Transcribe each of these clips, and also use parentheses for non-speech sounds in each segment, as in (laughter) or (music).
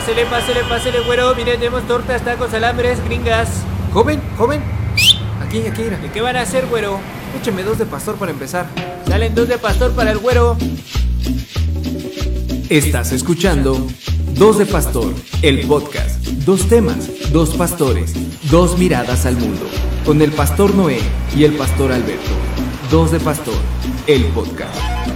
Pásele, pásele, pásele, güero. Miren, tenemos tortas, tacos, alambres, gringas. Joven, joven. Aquí, aquí, mira. ¿De qué van a hacer, güero? Écheme dos de pastor para empezar. Salen dos de pastor para el güero. Estás escuchando Dos de Pastor, el podcast. Dos temas, dos pastores, dos miradas al mundo. Con el pastor Noé y el pastor Alberto. Dos de Pastor, el podcast.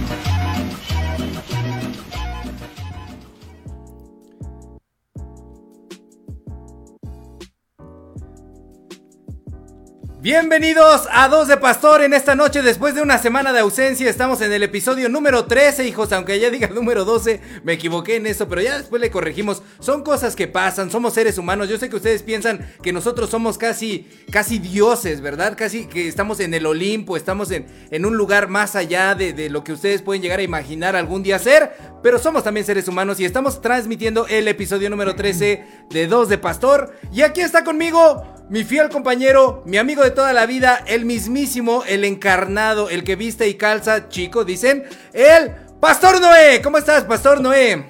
Bienvenidos a Dos de Pastor en esta noche después de una semana de ausencia. Estamos en el episodio número 13, hijos, aunque ya diga número 12, me equivoqué en eso, pero ya después le corregimos. Son cosas que pasan, somos seres humanos. Yo sé que ustedes piensan que nosotros somos casi, casi dioses, ¿verdad? Casi que estamos en el Olimpo, estamos en, en un lugar más allá de, de lo que ustedes pueden llegar a imaginar algún día ser, pero somos también seres humanos y estamos transmitiendo el episodio número 13 de Dos de Pastor. Y aquí está conmigo mi fiel compañero, mi amigo de toda la vida, el mismísimo, el encarnado, el que viste y calza, chico, dicen, el Pastor Noé. ¿Cómo estás, Pastor Noé?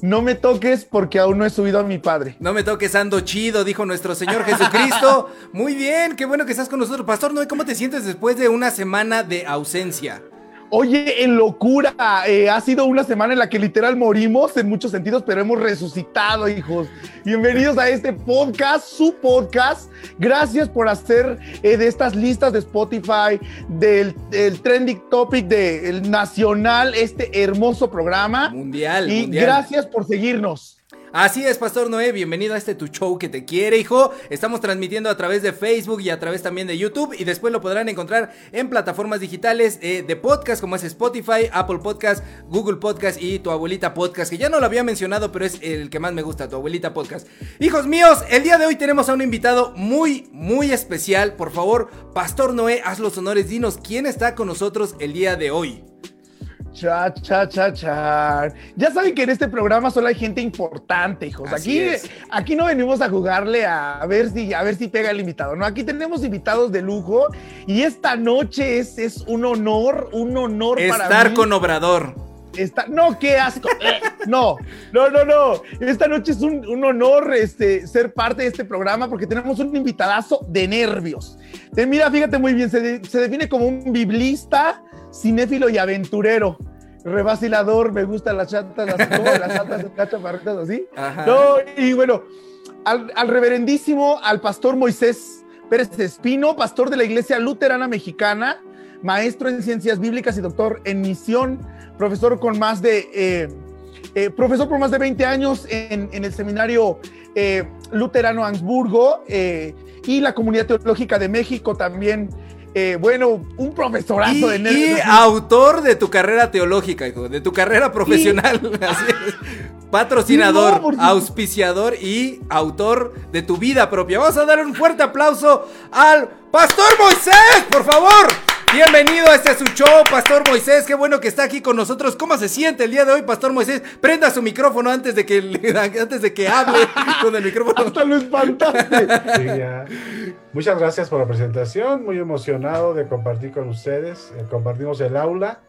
No me toques porque aún no he subido a mi padre. No me toques, ando chido, dijo nuestro Señor Jesucristo. (laughs) Muy bien, qué bueno que estás con nosotros. Pastor Noé, ¿cómo te sientes después de una semana de ausencia? Oye, en locura, eh, ha sido una semana en la que literal morimos en muchos sentidos, pero hemos resucitado, hijos. Bienvenidos a este podcast, su podcast. Gracias por hacer eh, de estas listas de Spotify, del, del trending topic del nacional, este hermoso programa. Mundial. Y mundial. gracias por seguirnos. Así es, Pastor Noé, bienvenido a este tu show que te quiere, hijo. Estamos transmitiendo a través de Facebook y a través también de YouTube y después lo podrán encontrar en plataformas digitales eh, de podcast como es Spotify, Apple Podcast, Google Podcast y tu abuelita podcast, que ya no lo había mencionado, pero es el que más me gusta, tu abuelita podcast. Hijos míos, el día de hoy tenemos a un invitado muy, muy especial. Por favor, Pastor Noé, haz los honores, dinos quién está con nosotros el día de hoy. Cha, cha, cha, cha. Ya saben que en este programa solo hay gente importante, hijos. Así Aquí, es. aquí no venimos a jugarle a, ver si, a ver si pega el invitado. No, aquí tenemos invitados de lujo y esta noche es, es un honor, un honor para Estar mí. con Obrador. Esta- no, qué asco. No, no, no, no. Esta noche es un, un honor este, ser parte de este programa porque tenemos un invitadazo de nervios. Te- mira, fíjate muy bien, se, de- se define como un biblista, cinéfilo y aventurero. Revacilador, me gustan las chatas, las, (laughs) ¿cómo? las altas chaparritas así. Ajá. No, y bueno, al, al reverendísimo, al pastor Moisés Pérez Espino, pastor de la Iglesia Luterana Mexicana, maestro en ciencias bíblicas y doctor en misión, profesor con más de, eh, eh, profesor por más de 20 años en, en el seminario eh, luterano Ansburgo y la comunidad teológica de México también. bueno, un profesorazo Y, de y (laughs) autor de tu carrera teológica, hijo, de tu carrera profesional. (laughs) Así es. Patrocinador, no, auspiciador y autor de tu vida propia. Vamos a dar un fuerte aplauso al Pastor Moisés, por favor. Bienvenido a este su show, Pastor Moisés. Qué bueno que está aquí con nosotros. ¿Cómo se siente el día de hoy, Pastor Moisés? Prenda su micrófono antes de que, (laughs) antes de que hable (laughs) con el micrófono. Hasta lo espantaste. (laughs) Sí. Muchas gracias por la presentación, muy emocionado de compartir con ustedes. Eh, compartimos el aula,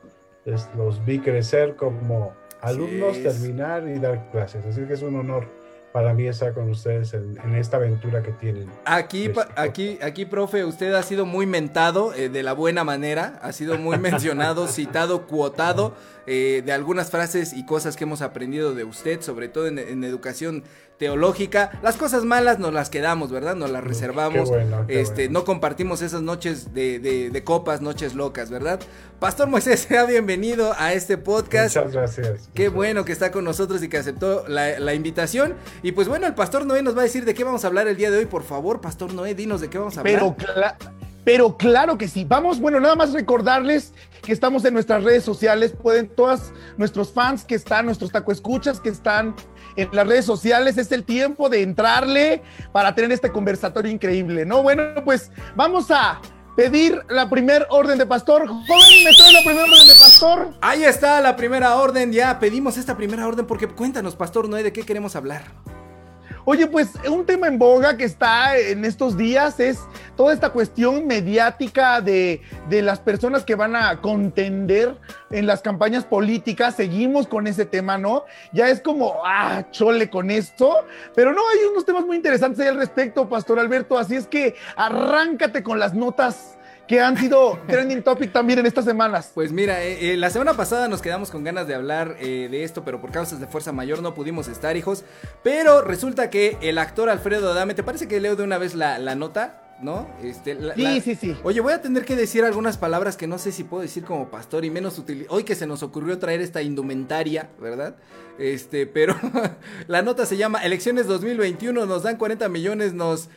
los vi crecer como alumnos, terminar y dar clases. Así que es un honor para mí estar con ustedes en, en esta aventura que tienen. Aquí, Este, aquí, aquí, profe, usted ha sido muy mentado eh, de la buena manera, ha sido muy (laughs) mencionado, citado, cuotado eh, de algunas frases y cosas que hemos aprendido de usted, sobre todo en, en educación teológica. Las cosas malas nos las quedamos, ¿verdad? Nos las reservamos. Qué bueno, qué este, bueno. no compartimos esas noches de, de- de copas, noches locas, ¿verdad? Pastor Moisés, (laughs) sea bienvenido a este podcast. Muchas gracias. Qué Muchas bueno que está con nosotros y que aceptó la, la invitación. Y pues bueno, el Pastor Noé nos va a decir de qué vamos a hablar el día de hoy. Por favor, Pastor Noé, dinos de qué vamos a hablar. Pero, cla- pero claro que sí. Vamos, bueno, nada más recordarles que estamos en nuestras redes sociales. Pueden todos nuestros fans que están, nuestros taco escuchas que están en las redes sociales. Es el tiempo de entrarle para tener este conversatorio increíble, ¿no? Bueno, pues vamos a pedir la primer orden de pastor. Joven, ¿me trae la primera orden de pastor? Ahí está la primera orden. Ya pedimos esta primera orden porque cuéntanos, Pastor Noé, de qué queremos hablar. Oye, pues un tema en boga que está en estos días es toda esta cuestión mediática de, de, las personas que van a contender en las campañas políticas. Seguimos con ese tema, ¿no? Ya es como, ah, chole con esto. Pero no, hay unos temas muy interesantes ahí al respecto, Pastor Alberto. Así es que arráncate con las notas que han sido trending topic también en estas semanas. Pues mira, eh, eh, la semana pasada nos quedamos con ganas de hablar eh, de esto, pero por causas de fuerza mayor no pudimos estar, hijos. Pero resulta que el actor Alfredo Adame, ¿te parece que leo de una vez la, nota? ¿no? Este, sí, sí, sí. Oye, voy a tener que decir algunas palabras que no sé si puedo decir como pastor y menos útil. Hoy que se nos ocurrió traer esta indumentaria, ¿verdad? Este, pero (laughs) la nota se llama Elecciones 2021, nos dan 40 millones, nos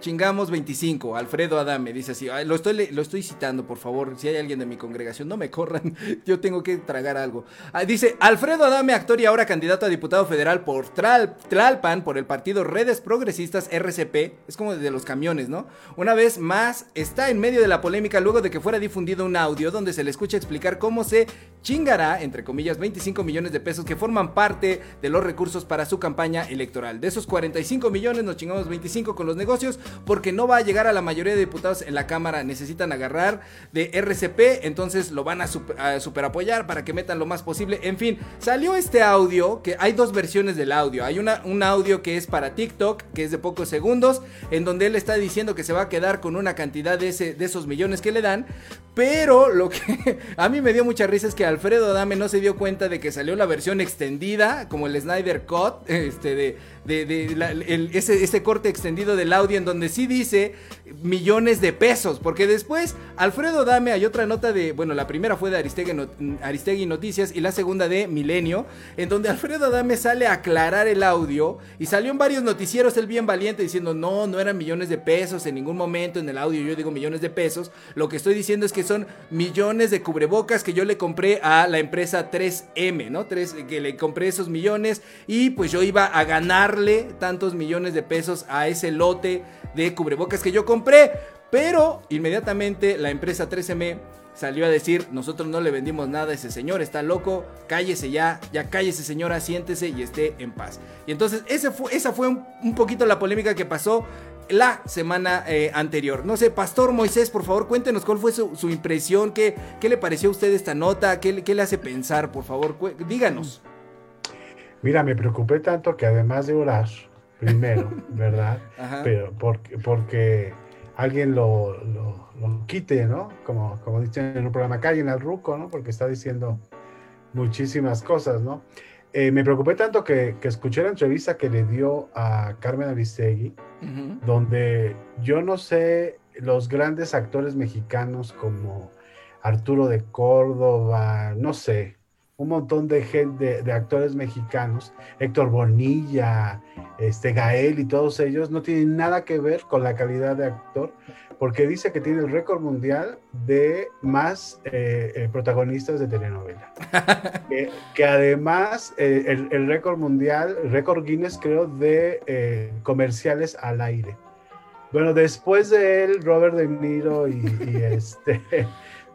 Chingamos 25, Alfredo Adame, dice así, lo estoy, lo estoy citando, por favor, si hay alguien de mi congregación, no me corran, (laughs) yo tengo que tragar algo. Ah, dice, Alfredo Adame, actor y ahora candidato a diputado federal por Tlalpan, por el partido Redes Progresistas RCP, es como de los camiones, ¿no? Una vez más, está en medio de la polémica luego de que fuera difundido un audio donde se le escucha explicar cómo se chingará, entre comillas, 25 millones de pesos que forman parte de los recursos para su campaña electoral. De esos 45 millones nos chingamos 25 con los negocios porque no va a llegar a la mayoría de diputados en la Cámara. Necesitan agarrar de RCP, entonces lo van a super, apoyar para que metan lo más posible. En fin, salió este audio, que hay dos versiones del audio. Hay una, un audio que es para TikTok, que es de pocos segundos, en donde él está diciendo que se va a quedar con una cantidad de, ese, de esos millones que le dan. Pero lo que (laughs) a mí me dio mucha risa es que Alfredo Adame no se dio cuenta de que salió la versión extendida, como el Snyder Cut, (laughs) este, de, de, ese, corte extendido del audio en donde sí dice millones de pesos. Porque después, Alfredo Dame, hay otra nota de, bueno, la primera fue de Aristegui, Noticias y la segunda de Milenio, en donde Alfredo Dame sale a aclarar el audio y salió en varios noticieros el bien valiente diciendo, no, no eran millones de pesos en ningún momento en el audio, yo digo millones de pesos. Lo que estoy diciendo es que son millones de cubrebocas que yo le compré a la empresa 3M, ¿no? 3, que le compré esos millones y pues yo iba a ganar tantos millones de pesos a ese lote de cubrebocas que yo compré. Pero inmediatamente la empresa 13M salió a decir, nosotros no le vendimos nada a ese señor, está loco, cállese ya, ya cállese señora, siéntese y esté en paz. Y entonces fue, esa fue un, poquito la polémica que pasó la semana eh, anterior. No sé, Pastor Moisés, por favor, cuéntenos cuál fue su, impresión, qué, qué, le pareció a usted esta nota, qué, qué le hace pensar, por favor, díganos. Mira, me preocupé tanto que además de orar, primero, (laughs) ¿verdad? Pero porque, porque alguien lo, lo, quite, ¿no? Como, como dicen en un programa, callen al ruco, ¿no? Porque está diciendo muchísimas cosas, ¿no? Eh, me preocupé tanto que, que, escuché la entrevista que le dio a Carmen Aristegui, donde yo no sé los grandes actores mexicanos como Arturo de Córdoba, no sé, un montón de gente, de, actores mexicanos, Héctor Bonilla, este Gael y todos ellos, no tienen nada que ver con la calidad de actor, porque dice que tiene el récord mundial de más eh, eh, protagonistas de telenovela. (laughs) que, además, eh, el, récord mundial, el récord Guinness creo, de comerciales al aire. Bueno, después de él, Robert De Niro y, y este,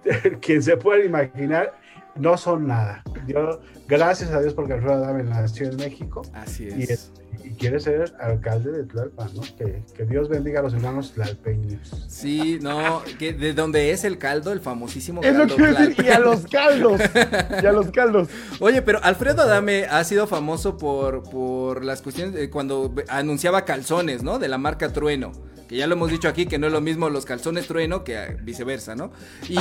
(laughs) quien se pueda imaginar, no son nada. Yo, gracias a Dios porque Alfredo Adame nació en México. Así es. Y, quiere ser alcalde de Tlalpan, ¿no? Que, Dios bendiga a los hermanos tlalpeños. Sí, no, que de donde es el caldo, el famosísimo caldo. Eso quiero decir, y a los caldos. y a los caldos. Oye, pero Alfredo Adame ha sido famoso por, por las cuestiones de cuando anunciaba calzones, ¿no? De la marca Trueno. Que ya lo hemos dicho aquí que no es lo mismo los calzones Trueno que viceversa, ¿no? Y.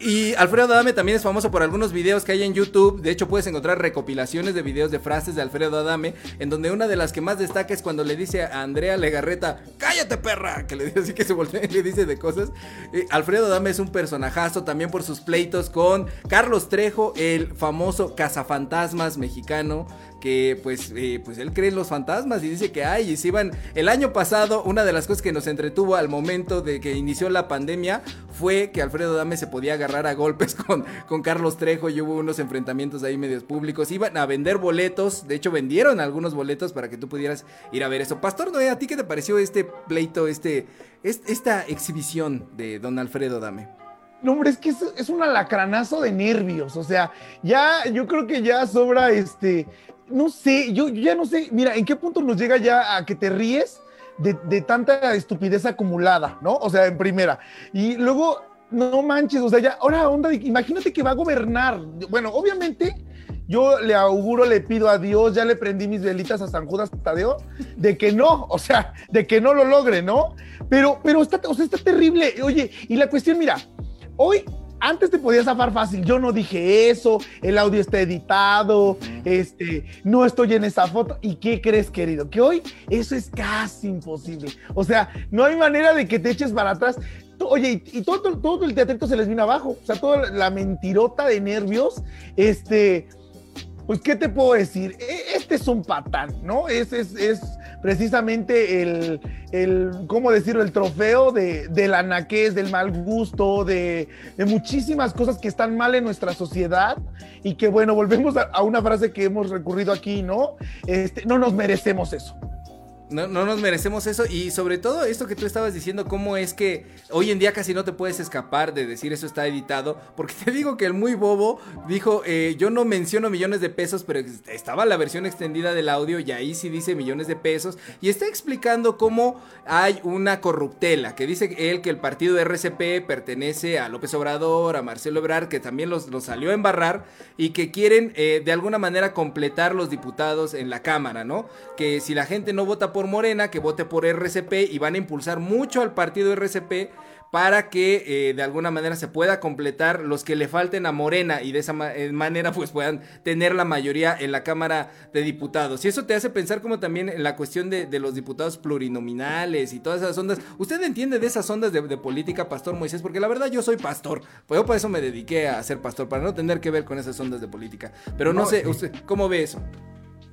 Y Alfredo Adame también es famoso por algunos videos que hay en YouTube. De hecho, puedes encontrar recopilaciones de videos de frases de Alfredo Adame, en donde una de las que más destaca es cuando le dice a Andrea Legarreta, cállate perra, que le dice así que se voltea y le dice de cosas. Eh, Alfredo Adame es un personajazo también por sus pleitos con Carlos Trejo, el famoso cazafantasmas mexicano que pues, eh, pues él cree en los fantasmas y dice que hay y se iban el año pasado una de las cosas que nos entretuvo al momento de que inició la pandemia fue que Alfredo Dame se podía agarrar a golpes (laughs) con, con Carlos Trejo y hubo unos enfrentamientos ahí medios públicos iban a vender boletos de hecho vendieron algunos boletos para que tú pudieras ir a ver eso Pastor Noé a ti qué te pareció este pleito este, esta exhibición de don Alfredo Dame no, hombre, es que es, es, un alacranazo de nervios. O sea, ya, yo creo que ya sobra este no sé, yo, ya no sé, mira, ¿en qué punto nos llega ya a que te ríes de, de, tanta estupidez acumulada, ¿no? O sea, en primera. Y luego, no manches, o sea, ya, ahora onda, imagínate que va a gobernar. Bueno, obviamente, yo le auguro, le pido a Dios, ya le prendí mis velitas a San Judas Tadeo, de que no, o sea, de que no lo logre, ¿no? Pero, pero está, o sea, está terrible. Oye, y la cuestión, mira, hoy antes te podías zafar fácil. Yo no dije eso, el audio está editado, este, no estoy en esa foto. ¿Y qué crees, querido? Que hoy eso es casi imposible. O sea, no hay manera de que te eches para atrás. Oye, y, todo, todo, el teatrito se les vino abajo. O sea, toda la mentirota de nervios, este, pues, ¿qué te puedo decir? E, este es un patán, ¿no? Es, es, es precisamente el, el, ¿cómo decirlo? El trofeo de, del anaqués, del mal gusto, de, de, muchísimas cosas que están mal en nuestra sociedad y que, bueno, volvemos a, a una frase que hemos recurrido aquí, ¿no? Este, no nos merecemos eso. No, no, nos merecemos eso. Y sobre todo esto que tú estabas diciendo, cómo es que hoy en día casi no te puedes escapar de decir eso está editado, porque te digo que el muy bobo dijo, eh, yo no menciono millones de pesos, pero estaba la versión extendida del audio y ahí sí dice millones de pesos. Y está explicando cómo hay una corruptela, que dice él que el partido RCP pertenece a López Obrador, a Marcelo Ebrard, que también los, los salió a embarrar y que quieren eh, de alguna manera completar los diputados en la Cámara, ¿no? Que si la gente no vota por por Morena, que vote por RCP y van a impulsar mucho al partido RCP para que eh, de alguna manera se pueda completar los que le falten a Morena y de esa eh, manera pues puedan tener la mayoría en la Cámara de Diputados. Y eso te hace pensar como también en la cuestión de, los diputados plurinominales y todas esas ondas. ¿Usted entiende de esas ondas de, política, Pastor Moisés? Porque la verdad yo soy pastor, pues yo por eso me dediqué a ser pastor, para no tener que ver con esas ondas de política. Pero no, sé, usted, ¿cómo ve eso?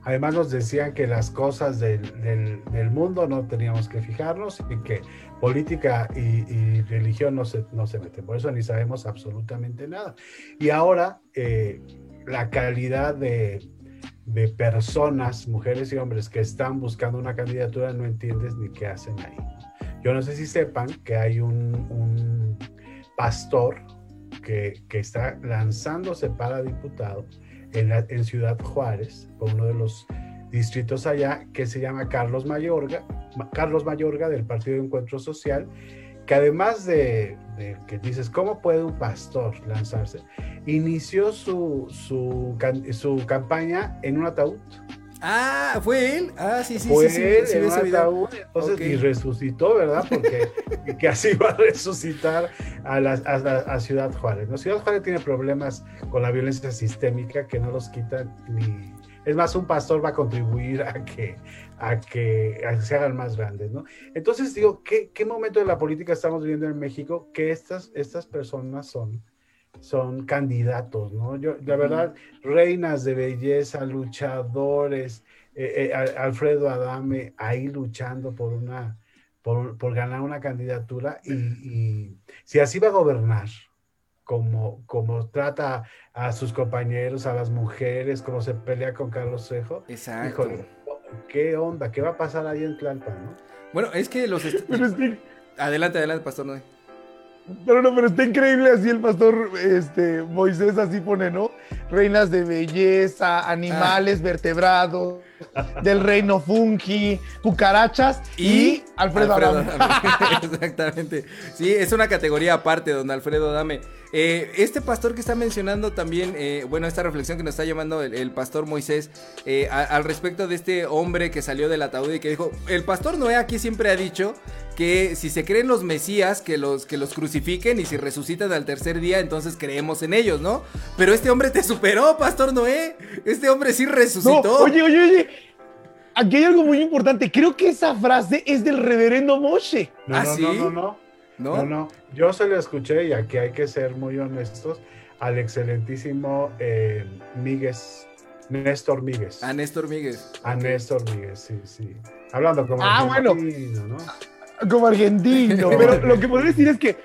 Además nos decían que las cosas del, del, mundo no teníamos que fijarnos y que política y, religión no se, no se meten. Por eso ni sabemos absolutamente nada. Y ahora eh, la calidad de, de, personas, mujeres y hombres que están buscando una candidatura no entiendes ni qué hacen ahí. Yo no sé si sepan que hay un, un pastor que, que está lanzándose para diputado en, Ciudad Juárez, por uno de los distritos allá, que se llama Carlos Mayorga, Carlos Mayorga del Partido de Encuentro Social, que además de, que dices, ¿cómo puede un pastor lanzarse? Inició su, su, su campaña en un ataúd. Ah, fue él. Ah, sí, sí, fue sí. Él sí, entonces, y resucitó, ¿verdad? Porque que así va a resucitar a, la, a, Ciudad Juárez. ¿no? Ciudad Juárez tiene problemas con la violencia sistémica que no los quitan ni. Es más, un pastor va a contribuir a que, a que, se hagan más grandes, ¿no? Entonces digo, ¿qué, ¿qué momento de la política estamos viviendo en México que estas, estas personas son? Son candidatos, ¿no? Yo, la verdad, reinas de belleza, luchadores, eh, eh, Alfredo Adame ahí luchando por una, por, ganar una candidatura y, si así va a gobernar, como, como trata a sus compañeros, a las mujeres, como se pelea con Carlos Cejo. Exacto. ¿qué onda? ¿Qué va a pasar ahí en Tlalpan, no? Bueno, es que los... (laughs) Adelante, adelante, Pastor Noé. Pero no, pero está increíble así el pastor este, Moisés así pone, ¿no? Reinas de belleza, animales vertebrados, del reino fungi, cucarachas y, Alfredo, Adame. (laughs) Exactamente. Sí, es una categoría aparte, don Alfredo Adame. Eh, este pastor que está mencionando también, eh, bueno, esta reflexión que nos está llamando el, pastor Moisés eh, al respecto de este hombre que salió del ataúd y que dijo, el pastor Noé aquí siempre ha dicho que si se creen los mesías, que los, que los crucifiquen y si resucitan al tercer día, entonces creemos en ellos, ¿no? Pero este hombre te superó, pastor Noé. Este hombre sí resucitó. oye, oye, oye. Aquí hay algo muy importante. Creo que esa frase es del reverendo Moshe. No, ¿Ah, no, no, no, no, no. Yo se lo escuché y aquí hay que ser muy honestos al excelentísimo eh, Míguez, Néstor Míguez. A Néstor Míguez. A Néstor Míguez, sí, sí. Hablando como ah, bueno. ¿no? como argentino. (laughs) Pero lo que podría decir es que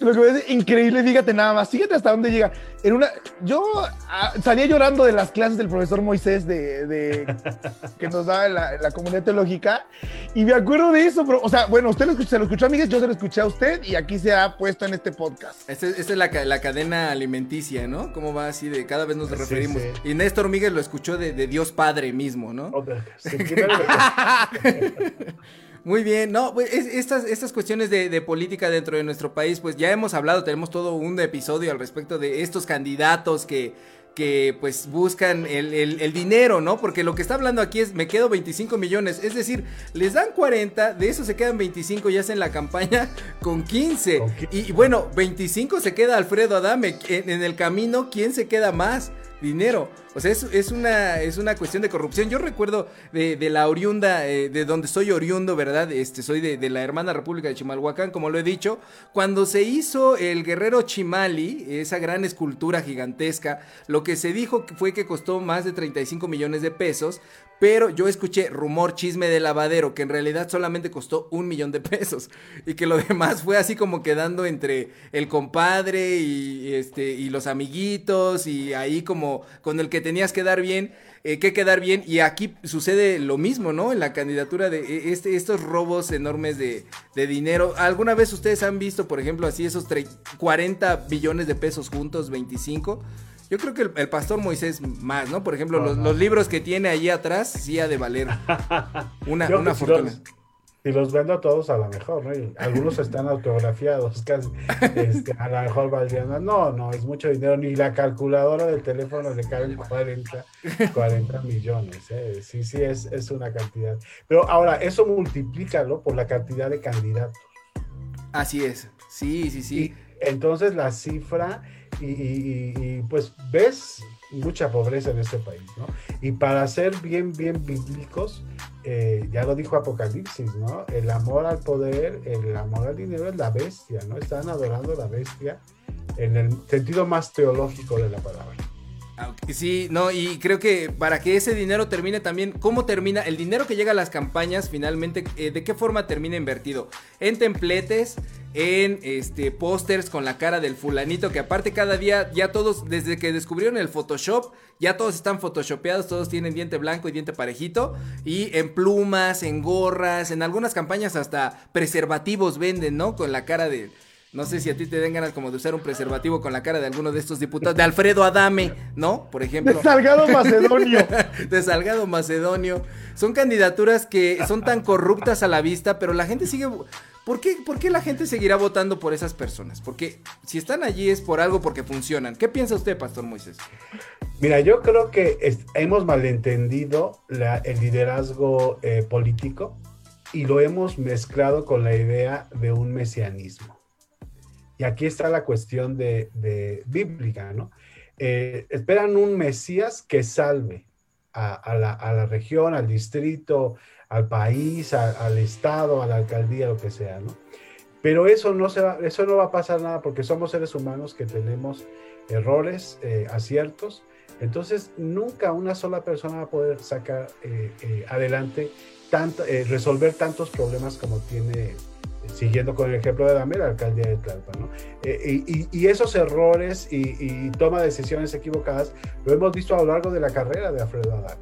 Lo que es increíble, fíjate nada más, fíjate hasta dónde llega. En una, yo ah, salía llorando de las clases del profesor Moisés de, (laughs) que nos daba la, la, comunidad teológica y me acuerdo de eso, pero, o sea, bueno, usted lo escuchó, se lo escuchó a Miguel, yo se lo escuché a usted y aquí se ha puesto en este podcast. Esta es la, la, cadena alimenticia, ¿no? ¿Cómo va así de cada vez nos referimos? Y Néstor Miguel lo escuchó de, de Dios Padre mismo, ¿no? (laughs) (laughs) Muy bien, no, pues estas, estas cuestiones de, política dentro de nuestro país, pues ya hemos hablado, tenemos todo un episodio al respecto de estos candidatos que, que pues buscan el, dinero, ¿no? Porque lo que está hablando aquí es, me quedo 25 millones, es decir, les dan 40, de eso se quedan 25 y hacen la campaña (laughs) con 15. Y, bueno, 25 se queda Alfredo Adame, en el camino, ¿quién se queda más? dinero. O sea, es, es, una, es una cuestión de corrupción. Yo recuerdo de, la oriunda, eh, de donde soy oriundo, ¿verdad? Este, soy de, la hermana República de Chimalhuacán, como lo he dicho. Cuando se hizo el guerrero Chimali, esa gran escultura gigantesca, lo que se dijo fue que costó más de 35 millones de pesos, pero yo escuché rumor, chisme de lavadero, que en realidad solamente costó un millón de pesos. Y que lo demás fue así como quedando entre el compadre y, este, y los amiguitos. Y ahí como con el que tenías que dar bien, eh, que quedar bien. Y aquí sucede lo mismo, ¿no? En la candidatura de e, este, estos robos enormes de, de dinero. ¿Alguna vez ustedes han visto, por ejemplo, así esos 40 billones de pesos juntos, 25? Yo creo que el, pastor Moisés más, ¿no? Por ejemplo, los, libros que tiene allí atrás sí ha de valer (laughs) una, una fortuna. Si los, vendo todos a lo mejor, ¿no? algunos están autografiados, casi. Este, a lo mejor valdrían. No, no, es mucho dinero. Ni la calculadora del teléfono le caben 40, 40 millones. ¿eh? Sí, sí, es, es una cantidad. Pero ahora, eso multiplícalo por la cantidad de candidatos. Así es. Sí, sí, sí. entonces la cifra y, pues ves mucha pobreza en este país, ¿no? Y para ser bien, bien bíblicos, eh, ya lo dijo Apocalipsis, ¿no? El amor al poder, el amor al dinero es la bestia, ¿no? Están adorando la bestia en el sentido más teológico de la palabra. Sí, no, y creo que para que ese dinero termine también, ¿cómo termina? El dinero que llega a las campañas finalmente, eh, ¿de qué forma termina invertido? En templetes, en este pósters con la cara del fulanito, que aparte cada día ya todos, desde que descubrieron el Photoshop, ya todos están photoshopeados, todos tienen diente blanco y diente parejito, y en plumas, en gorras, en algunas campañas hasta preservativos venden, ¿no? Con la cara de no sé si a ti te den ganas como de usar un preservativo con la cara de alguno de estos diputados, de Alfredo Adame, ¿no? Por ejemplo. De Salgado (laughs) Macedonio. de Salgado Macedonio. Son candidaturas que son tan corruptas a la vista, pero la gente sigue... ¿Por qué, ¿Por qué la gente seguirá votando por esas personas? Porque si están allí es por algo porque funcionan. ¿Qué piensa usted, Pastor Moisés? Mira, yo creo que hemos malentendido el liderazgo eh, político y lo hemos mezclado con la idea de un mesianismo. Y aquí está la cuestión de, bíblica, ¿no? Eh, esperan un Mesías que salve a, la, región, al distrito, al país, al estado, a la alcaldía, lo que sea, ¿no? Pero eso no, se va, eso no va a pasar nada porque somos seres humanos que tenemos errores, eh, aciertos. Entonces, nunca una sola persona va a poder sacar eh, adelante, tanto, resolver tantos problemas como tiene siguiendo con el ejemplo de Dame, la alcaldía de Tlalpan. ¿no? Eh, y, esos errores y, toma de decisiones equivocadas lo hemos visto a lo largo de la carrera de Alfredo Adán.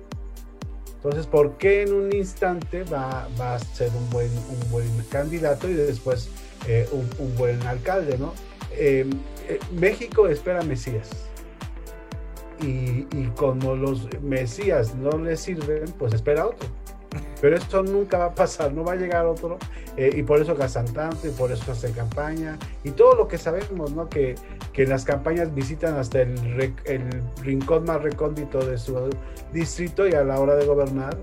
Entonces, ¿por qué en un instante va, va a ser un buen, un buen candidato y después eh, un, buen alcalde? ¿no? Em, eh, México espera Mesías. Y, y como los Mesías no le sirven, pues espera otro. Pero esto nunca va a pasar, no va a llegar otro. Eh, y por eso gastan tanto, y por eso hacen campaña. Y todo lo que sabemos, ¿no? Que, que las campañas visitan hasta el, el rincón más recóndito de su distrito y a la hora de gobernar,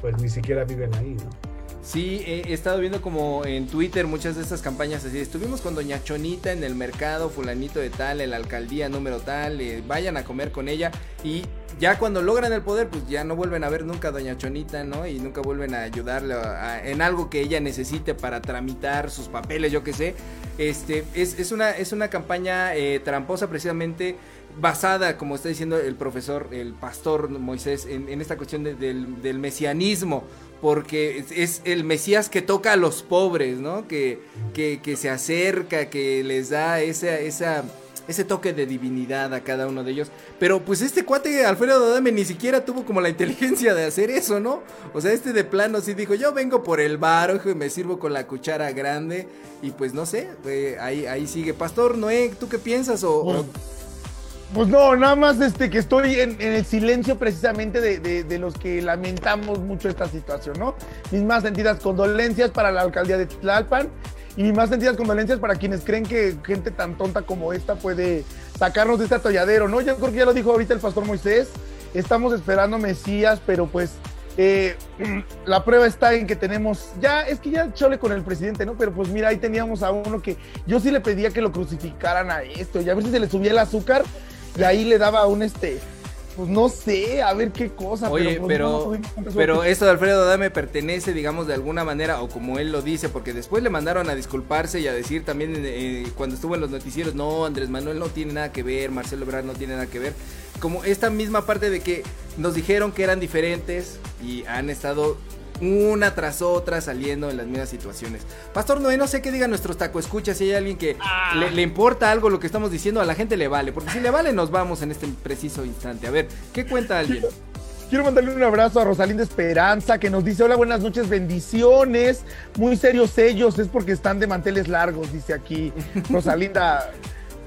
pues ni siquiera viven ahí, ¿no? Sí, he estado viendo como en Twitter muchas de estas campañas así. Estuvimos con Doña Chonita en el mercado, fulanito de tal, en la alcaldía número tal, eh, vayan a comer con ella y ya cuando logran el poder, pues ya no vuelven a ver nunca a Doña Chonita, ¿no? Y nunca vuelven a ayudarle en algo que ella necesite para tramitar sus papeles, yo qué sé. Este, es, una, es una campaña eh, tramposa precisamente basada, como está diciendo el profesor, el pastor Moisés, en, esta cuestión del, mesianismo, porque es, el Mesías que toca a los pobres, ¿no? Que, que, se acerca, que les da esa, esa, ese toque de divinidad a cada uno de ellos. Pero pues este cuate, Alfredo Adame, ni siquiera tuvo como la inteligencia de hacer eso, ¿no? O sea, este de plano sí dijo, yo vengo por el bar, y me sirvo con la cuchara grande. Y pues no sé, ahí, ahí sigue. Pastor Noé, ¿tú qué piensas? o pues no, nada más este, que estoy en, el silencio precisamente de, los que lamentamos mucho esta situación, ¿no? Mis más sentidas condolencias para la alcaldía de Tlalpan y mis más sentidas condolencias para quienes creen que gente tan tonta como esta puede sacarnos de este atolladero, ¿no? Yo creo que ya lo dijo ahorita el pastor Moisés, estamos esperando Mesías, pero pues eh, (clears throat) la prueba está en que tenemos, ya, es que ya chole con el presidente, ¿no? Pero pues mira, ahí teníamos a uno que yo sí le pedía que lo crucificaran a esto, y a ver si se le subía el azúcar y ahí le daba un este, pues no sé, a ver qué cosa. Oye, pero, pero, pero esto de Alfredo Adame pertenece, digamos, de alguna manera, o como él lo dice, porque después le mandaron a disculparse y a decir también eh, cuando estuvo en los noticieros, no, Andrés Manuel no tiene nada que ver, Marcelo Ebrard no tiene nada que ver. Como esta misma parte de que nos dijeron que eran diferentes y han estado una tras otra saliendo en las mismas situaciones. Pastor Noé, no sé qué digan nuestros taco escucha, si hay alguien que ah. le, importa algo lo que estamos diciendo, a la gente le vale, porque si le vale nos vamos en este preciso instante. A ver, ¿qué cuenta alguien? Quiero mandarle un abrazo a Rosalinda Esperanza, que nos dice, hola, buenas noches, bendiciones. Muy serios ellos, es porque están de manteles largos, dice aquí (laughs) Rosalinda.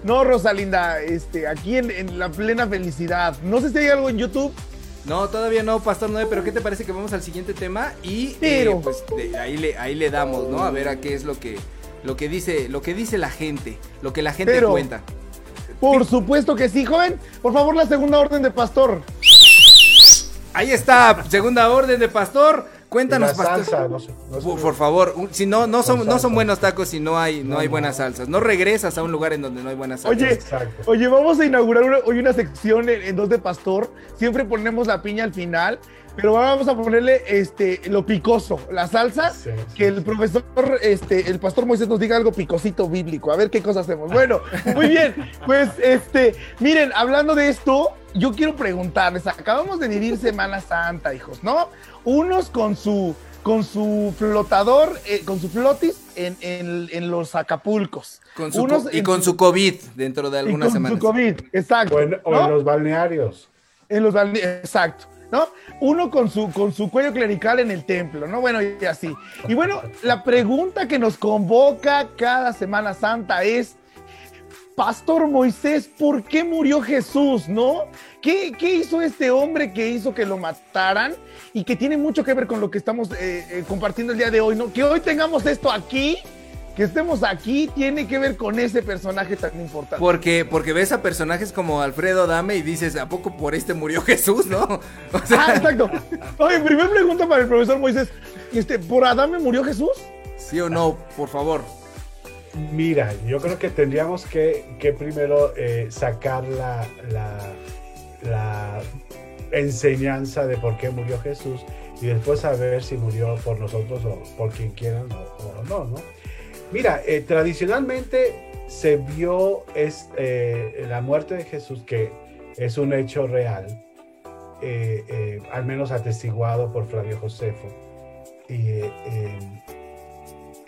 No, Rosalinda, este, aquí en, en la plena felicidad. No sé si hay algo en YouTube, no, todavía no, Pastor Noé, pero ¿qué te parece que vamos al siguiente tema? Y eh, pues ahí, le, ahí le damos, ¿no? A ver a qué es lo que, lo que dice, lo que dice la gente, lo que la gente cuenta. Por supuesto que sí, joven. Por favor, la segunda orden de pastor. Ahí está, segunda orden de pastor. Cuéntanos, pastor. por, favor, si no, no son, no son buenos tacos si no hay, no, hay buenas salsas. No regresas a un lugar en donde no hay buenas salsas. Oye, oye vamos a inaugurar hoy una sección en, dos de pastor. Siempre ponemos la piña al final, pero vamos a ponerle este lo picoso, la salsa, que el profesor, este, el pastor Moisés nos diga algo picosito bíblico. A ver qué cosa hacemos. Bueno, muy bien. Pues este, miren, hablando de esto, yo quiero preguntarles, acabamos de vivir Semana Santa, hijos, ¿no? Unos con su, con su flotador, eh, con su flotis en, en, los Acapulcos. Con y con su COVID dentro de algunas semanas. Con su COVID, exacto. O, en, los balnearios. En los balnearios, exacto. ¿no? Uno con su, con su cuello clerical en el templo, ¿no? Bueno, y así. Y bueno, la pregunta que nos convoca cada Semana Santa es, Pastor Moisés, ¿por qué murió Jesús, no? ¿Qué, hizo este hombre que hizo que lo mataran? Y que tiene mucho que ver con lo que estamos eh, eh, compartiendo el día de hoy, ¿no? Que hoy tengamos esto aquí, que estemos aquí, tiene que ver con ese personaje tan importante. Porque, porque ves a personajes como Alfredo Dame y dices, ¿a poco por este murió Jesús, no? (laughs) Ah, exacto. Oye, primera pregunta para el profesor Moisés. Este, ¿Por Adame murió Jesús? ¿Sí o no? Por favor. Mira, yo creo que tendríamos que, primero eh, sacar la, la, enseñanza de por qué murió Jesús y después saber si murió por nosotros o por quien quieran o, no, ¿no? Mira, eh, tradicionalmente se vio es, eh, la muerte de Jesús, que es un hecho real, al menos atestiguado por Flavio Josefo. Y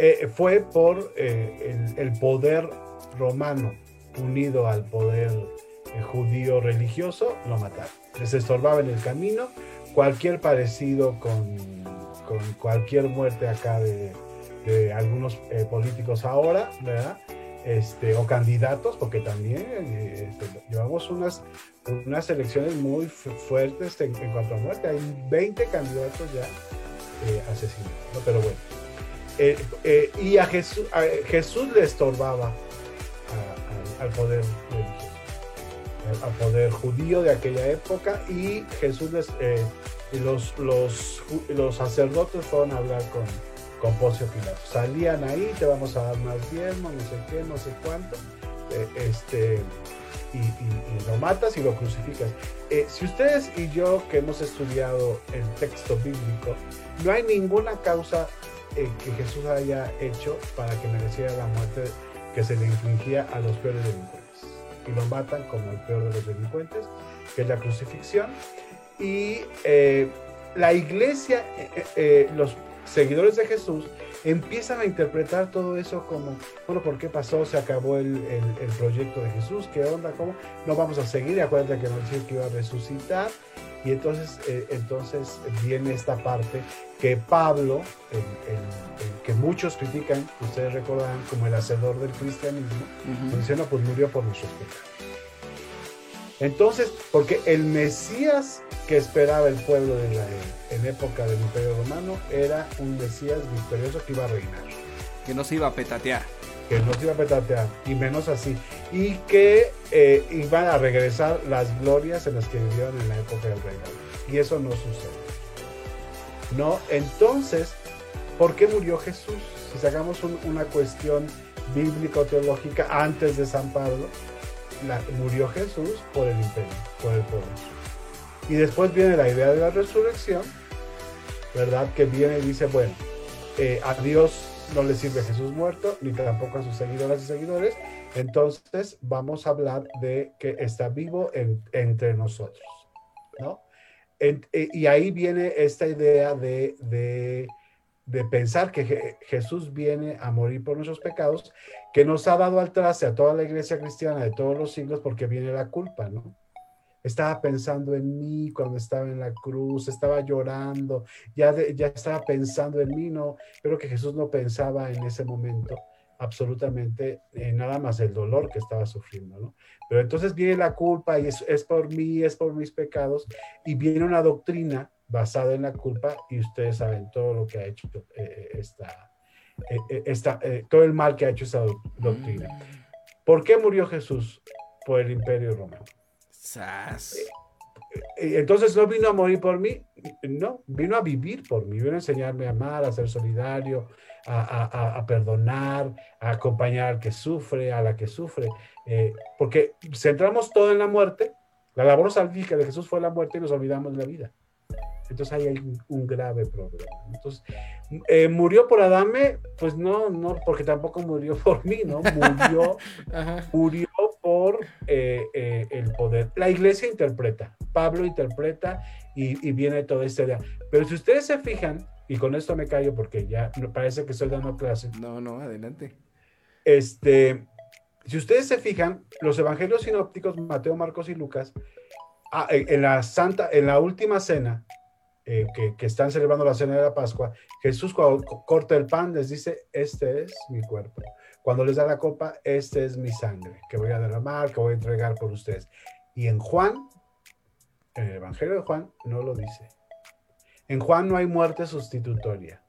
eh, fue por eh, el, poder romano unido al poder eh, judío religioso, lo mataron. Les estorbaba en el camino cualquier parecido con, cualquier muerte acá de, algunos políticos ahora, ¿verdad? Este, o candidatos, porque también este, llevamos unas, unas elecciones muy fuertes en, cuanto a muerte. Hay 20 candidatos ya asesinados, ¿no? Pero bueno. Eh, eh, y a Jesús, Jesús le estorbaba al poder al poder judío de aquella época y Jesús les, eh, los, los, los, sacerdotes fueron a hablar con, con Poncio Pilato. Salían ahí, te vamos a dar más diezmo, no sé qué, no sé cuánto. este, y, lo matas y lo crucificas. si ustedes y yo que hemos estudiado el texto bíblico, no hay ninguna causa que Jesús haya hecho para que mereciera la muerte que se le infligía a los peores delincuentes. y lo matan como el peor de los delincuentes, que es la crucifixión. Y eh, la iglesia, eh, eh, los seguidores de Jesús, empiezan a interpretar todo eso como, bueno, ¿por qué pasó? Se acabó el, el, proyecto de Jesús, ¿qué onda? ¿Cómo? No vamos a seguir, acuérdate que nos dijo que iba a resucitar. Y entonces, entonces viene esta parte que Pablo, el, que muchos critican, ustedes recordarán como el hacedor del cristianismo, uh pues murió por nuestros pecados. Entonces, porque el Mesías que esperaba el pueblo de Israel en época del Imperio Romano era un Mesías victorioso que iba a reinar. Que no se iba a petatear. Que no se iba a petatear, y menos así. Y que eh, iban a regresar las glorias en las que vivieron en la época del rey Y eso no sucede. ¿No? Entonces, ¿por qué murió Jesús? Si sacamos una cuestión bíblico-teológica antes de San Pablo, murió Jesús por el imperio, por el pueblo. Y después viene la idea de la resurrección, ¿verdad? Que viene y dice, bueno, eh, a Dios no le sirve Jesús muerto, ni tampoco a sus seguidoras y seguidores. Entonces vamos a hablar de que está vivo entre nosotros, ¿no? Eh, y ahí viene esta idea de, de pensar que Jesús viene a morir por nuestros pecados, que nos ha dado al traste a toda la iglesia cristiana de todos los siglos porque viene la culpa, ¿no? Estaba pensando en mí cuando estaba en la cruz, estaba llorando, ya, ya estaba pensando en mí, ¿no? Pero que Jesús no pensaba en ese momento absolutamente en nada más el dolor que estaba sufriendo, ¿no? Pero entonces viene la culpa y es, es por mí, es por mis pecados, y viene una doctrina basado en la culpa y ustedes saben todo lo que ha hecho eh, esta, eh, eh, todo el mal que ha hecho esa doctrina. Mm. ¿Por qué murió Jesús? Por el imperio romano. Entonces no vino a morir por mí, no, vino a vivir por mí, vino a enseñarme a amar, a ser solidario, a, a, perdonar, a acompañar al que sufre, a la que sufre, porque centramos todo en la muerte, la labor salvífica de Jesús fue la muerte y nos olvidamos de la vida. Entonces ahí hay un, grave problema. Entonces, eh, ¿murió por Adame? Pues no, no, porque tampoco murió por mí, ¿no? Murió, (laughs) murió por eh, eh, el poder. La iglesia interpreta, Pablo interpreta y, viene toda esta idea. Pero si ustedes se fijan, y con esto me callo porque ya me parece que estoy dando clase. No, no, adelante. Este, si ustedes se fijan, los evangelios sinópticos, Mateo, Marcos y Lucas, ah, en la santa, en la última cena, eh, que, están celebrando la cena de la Pascua, Jesús cuando corta el pan les dice, este es mi cuerpo. Cuando les da la copa, este es mi sangre, que voy a derramar, que voy a entregar por ustedes. Y en Juan, en el Evangelio de Juan, no lo dice. En Juan no hay muerte sustitutoria.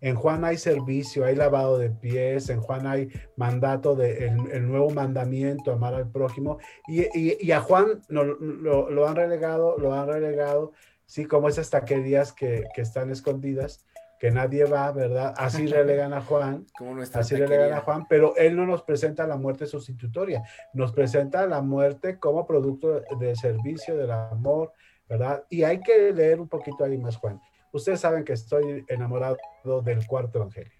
En Juan hay servicio, hay lavado de pies, en Juan hay mandato de el, nuevo mandamiento, amar al prójimo. Y, a Juan lo, lo, han relegado, lo han relegado sí, como esas taquerías que, que están escondidas, que nadie va, ¿verdad? Así (laughs) relegan a Juan, así relegan a Juan, pero él no nos presenta la muerte sustitutoria, nos presenta la muerte como producto del servicio, del amor, ¿verdad? Y hay que leer un poquito ahí más, Juan. Ustedes saben que estoy enamorado del cuarto evangelio.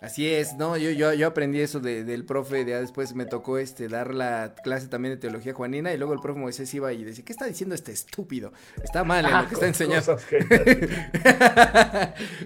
Así es, no, yo, yo, yo aprendí eso de, del profe, ya después me tocó este dar la clase también de teología juanina y luego el profe Moisés iba y decía, ¿qué está diciendo este estúpido? Está mal en lo que está (laughs) enseñando. (laughs) ¿Qué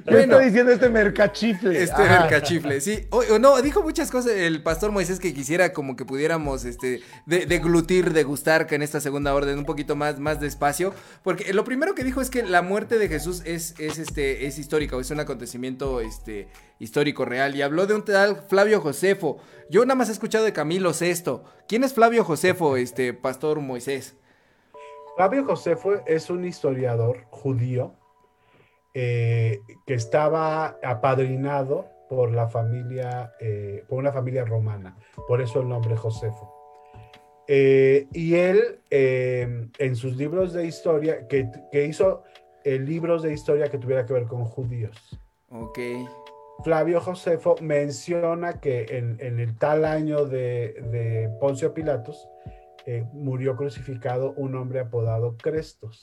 está diciendo este mercachifle? Este mercachifle, sí. O, no, dijo muchas cosas el pastor Moisés que quisiera como que pudiéramos este de, deglutir, degustar que en esta segunda orden un poquito más, más despacio, porque lo primero que dijo es que la muerte de Jesús es, es este, es histórica, es un acontecimiento este histórico real. Y habló de un tal Flavio Josefo. Yo nada más he escuchado de Camilo Sesto. ¿Quién es Flavio Josefo, este pastor Moisés? Flavio Josefo es un historiador judío eh, que estaba apadrinado por la familia, eh, por una familia romana. Por eso el nombre Josefo. Eh, y él, en sus libros de historia, que, que hizo libros de historia que tuviera que ver con judíos. Ok. Flavio Josefo menciona que en, el tal año de, Poncio Pilatos eh, murió crucificado un hombre apodado Crestos.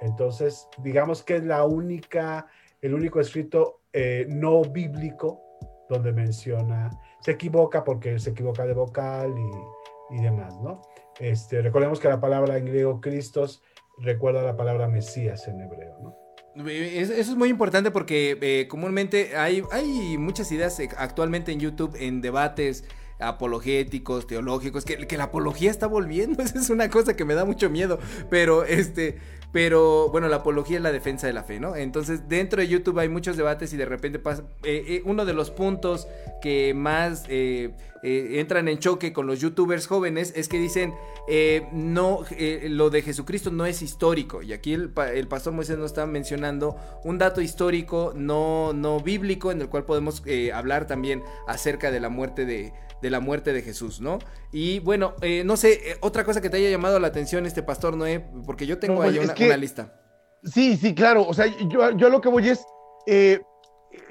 Entonces, digamos que es la única, el único escrito eh, no bíblico donde menciona, se equivoca porque se equivoca de vocal y y demás, ¿no? Este, recordemos que la palabra en griego Cristos recuerda la palabra Mesías en hebreo, ¿no? Eso es muy importante porque eh, comúnmente hay, hay muchas ideas eh, actualmente en YouTube en debates apologéticos, teológicos, que, que, la apología está volviendo, (laughs) esa es una cosa que me da mucho miedo, pero este, pero bueno, la apología es la defensa de la fe, ¿no? Entonces dentro de YouTube hay muchos debates y de repente pasa, eh, eh, uno de los puntos que más eh, entran en choque con los youtubers jóvenes es que dicen, no, lo de Jesucristo no es histórico, y aquí el, pastor Moisés nos está mencionando un dato histórico, no, no bíblico, en el cual podemos hablar también acerca de la muerte de, de la muerte de Jesús, ¿no? Y bueno, eh, no sé, eh, otra cosa que te haya llamado la atención este pastor Noé, porque yo tengo ahí una, lista. Sí, sí, claro, o sea, yo, yo lo que voy es, eh,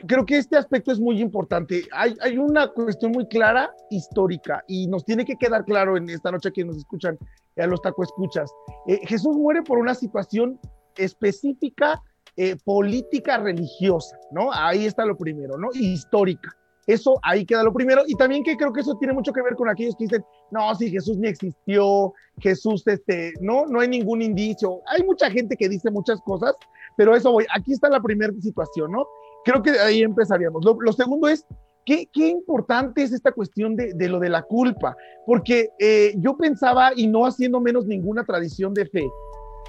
creo que este aspecto es muy importante. Hay, hay, una cuestión muy clara histórica y nos tiene que quedar claro en esta noche que nos escuchan, a los taco escuchas. Jesús muere por una situación específica, política, religiosa, ¿no? Ahí está lo primero, ¿no? Histórica. Eso ahí queda lo primero. Y también que creo que eso tiene mucho que ver con aquellos que dicen, no, si Jesús ni existió, Jesús, este, no, no hay ningún indicio. Hay mucha gente que dice muchas cosas, pero eso voy. Aquí está la primera situación, ¿no? Creo que ahí empezaríamos. Lo, segundo es, ¿qué, qué, importante es esta cuestión de, de lo de la culpa? Porque eh, yo pensaba, y no haciendo menos ninguna tradición de fe,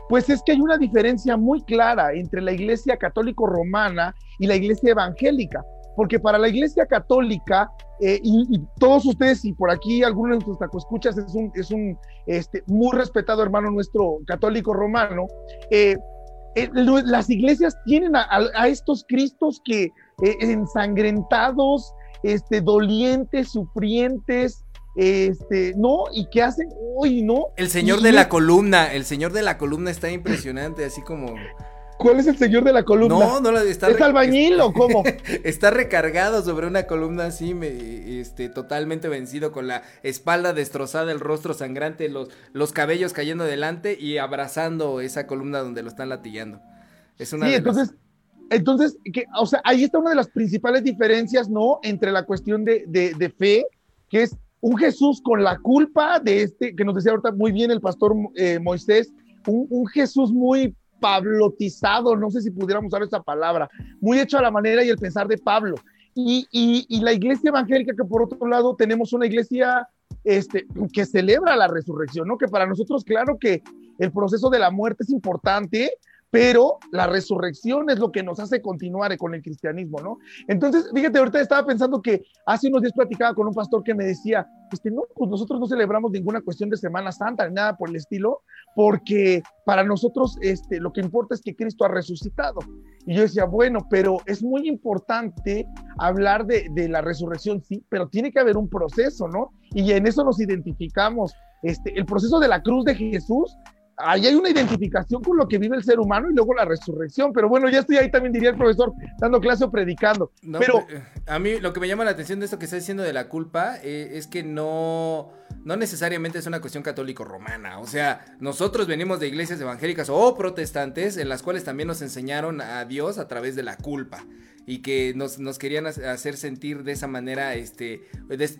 pues es que hay una diferencia muy clara entre la iglesia católico romana y la iglesia evangélica porque para la Iglesia Católica, eh, y, todos ustedes, y por aquí algunos de nuestros tacoescuchas, es un, es un este, muy respetado hermano nuestro católico romano, eh, eh, las iglesias tienen a, estos cristos que ensangrentados, este, dolientes, sufrientes, este, no, y que hacen, hoy no. El señor de la columna, el señor de la columna está impresionante, así como... ¿Cuál es el señor de la columna? No, no, está ¿Es albañil o cómo? (laughs) está recargado sobre una columna así, este, totalmente vencido, con la espalda destrozada, el rostro sangrante, los, los cabellos cayendo adelante y abrazando esa columna donde lo están latillando. Es una sí, entonces, entonces, que, o sea, ahí está una de las principales diferencias, ¿no? Entre la cuestión de, de, fe, que es un Jesús con la culpa de este, que nos decía ahorita muy bien el pastor eh, Moisés, un, un Jesús muy pablotizado, no sé si pudiéramos usar esa palabra, muy hecho a la manera y el pensar de Pablo. Y, y, la iglesia evangélica, que por otro lado tenemos una iglesia este, que celebra la resurrección, ¿no? Que para nosotros, claro que el proceso de la muerte es importante, pero la resurrección es lo que nos hace continuar con el cristianismo, ¿no? Entonces, fíjate, ahorita estaba pensando que hace unos días platicaba con un pastor que me decía, este, no, pues nosotros no celebramos ninguna cuestión de Semana Santa ni nada por el estilo, porque para nosotros este, lo que importa es que Cristo ha resucitado. Y yo decía, bueno, pero es muy importante hablar de, de la resurrección, sí, pero tiene que haber un proceso, ¿no? Y en eso nos identificamos. Este, el proceso de la cruz de Jesús ahí hay una identificación con lo que vive el ser humano y luego la resurrección. Pero bueno, ya estoy ahí también, diría el profesor, dando clase o predicando. pero eh, a mí lo que me llama la atención de esto que está diciendo de la culpa eh, es que no, no necesariamente es una cuestión católico-romana. O sea, nosotros venimos de iglesias evangélicas o protestantes en las cuales también nos enseñaron a Dios a través de la culpa y que nos, querían hacer sentir de esa manera, este,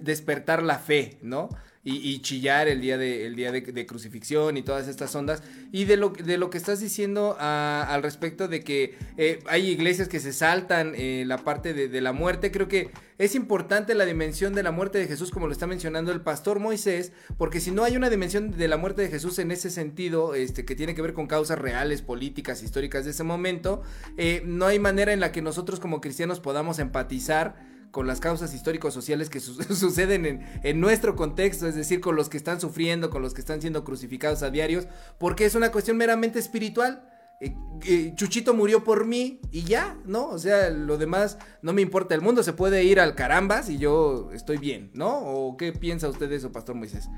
despertar la fe, ¿no? Y, chillar el día, de, día de, crucifixión y todas estas ondas. Y de lo, de lo que estás diciendo al respecto de que eh, hay iglesias que se saltan eh, la parte de, la muerte, creo que es importante la dimensión de la muerte de Jesús, como lo está mencionando el pastor Moisés, porque si no hay una dimensión de la muerte de Jesús en ese sentido, este, que tiene que ver con causas reales, políticas, históricas de ese momento, eh, no hay manera en la que nosotros como cristianos podamos empatizar con las causas históricos sociales que (laughs) suceden en, nuestro contexto, es decir, con los que están sufriendo, con los que están siendo crucificados a diarios, porque es una cuestión meramente espiritual. Eh, eh, Chuchito murió por mí y ya, ¿no? O sea, lo demás no me importa. El mundo se puede ir al carambas y yo estoy bien, ¿no? ¿O qué piensa usted de eso, Pastor Moisés?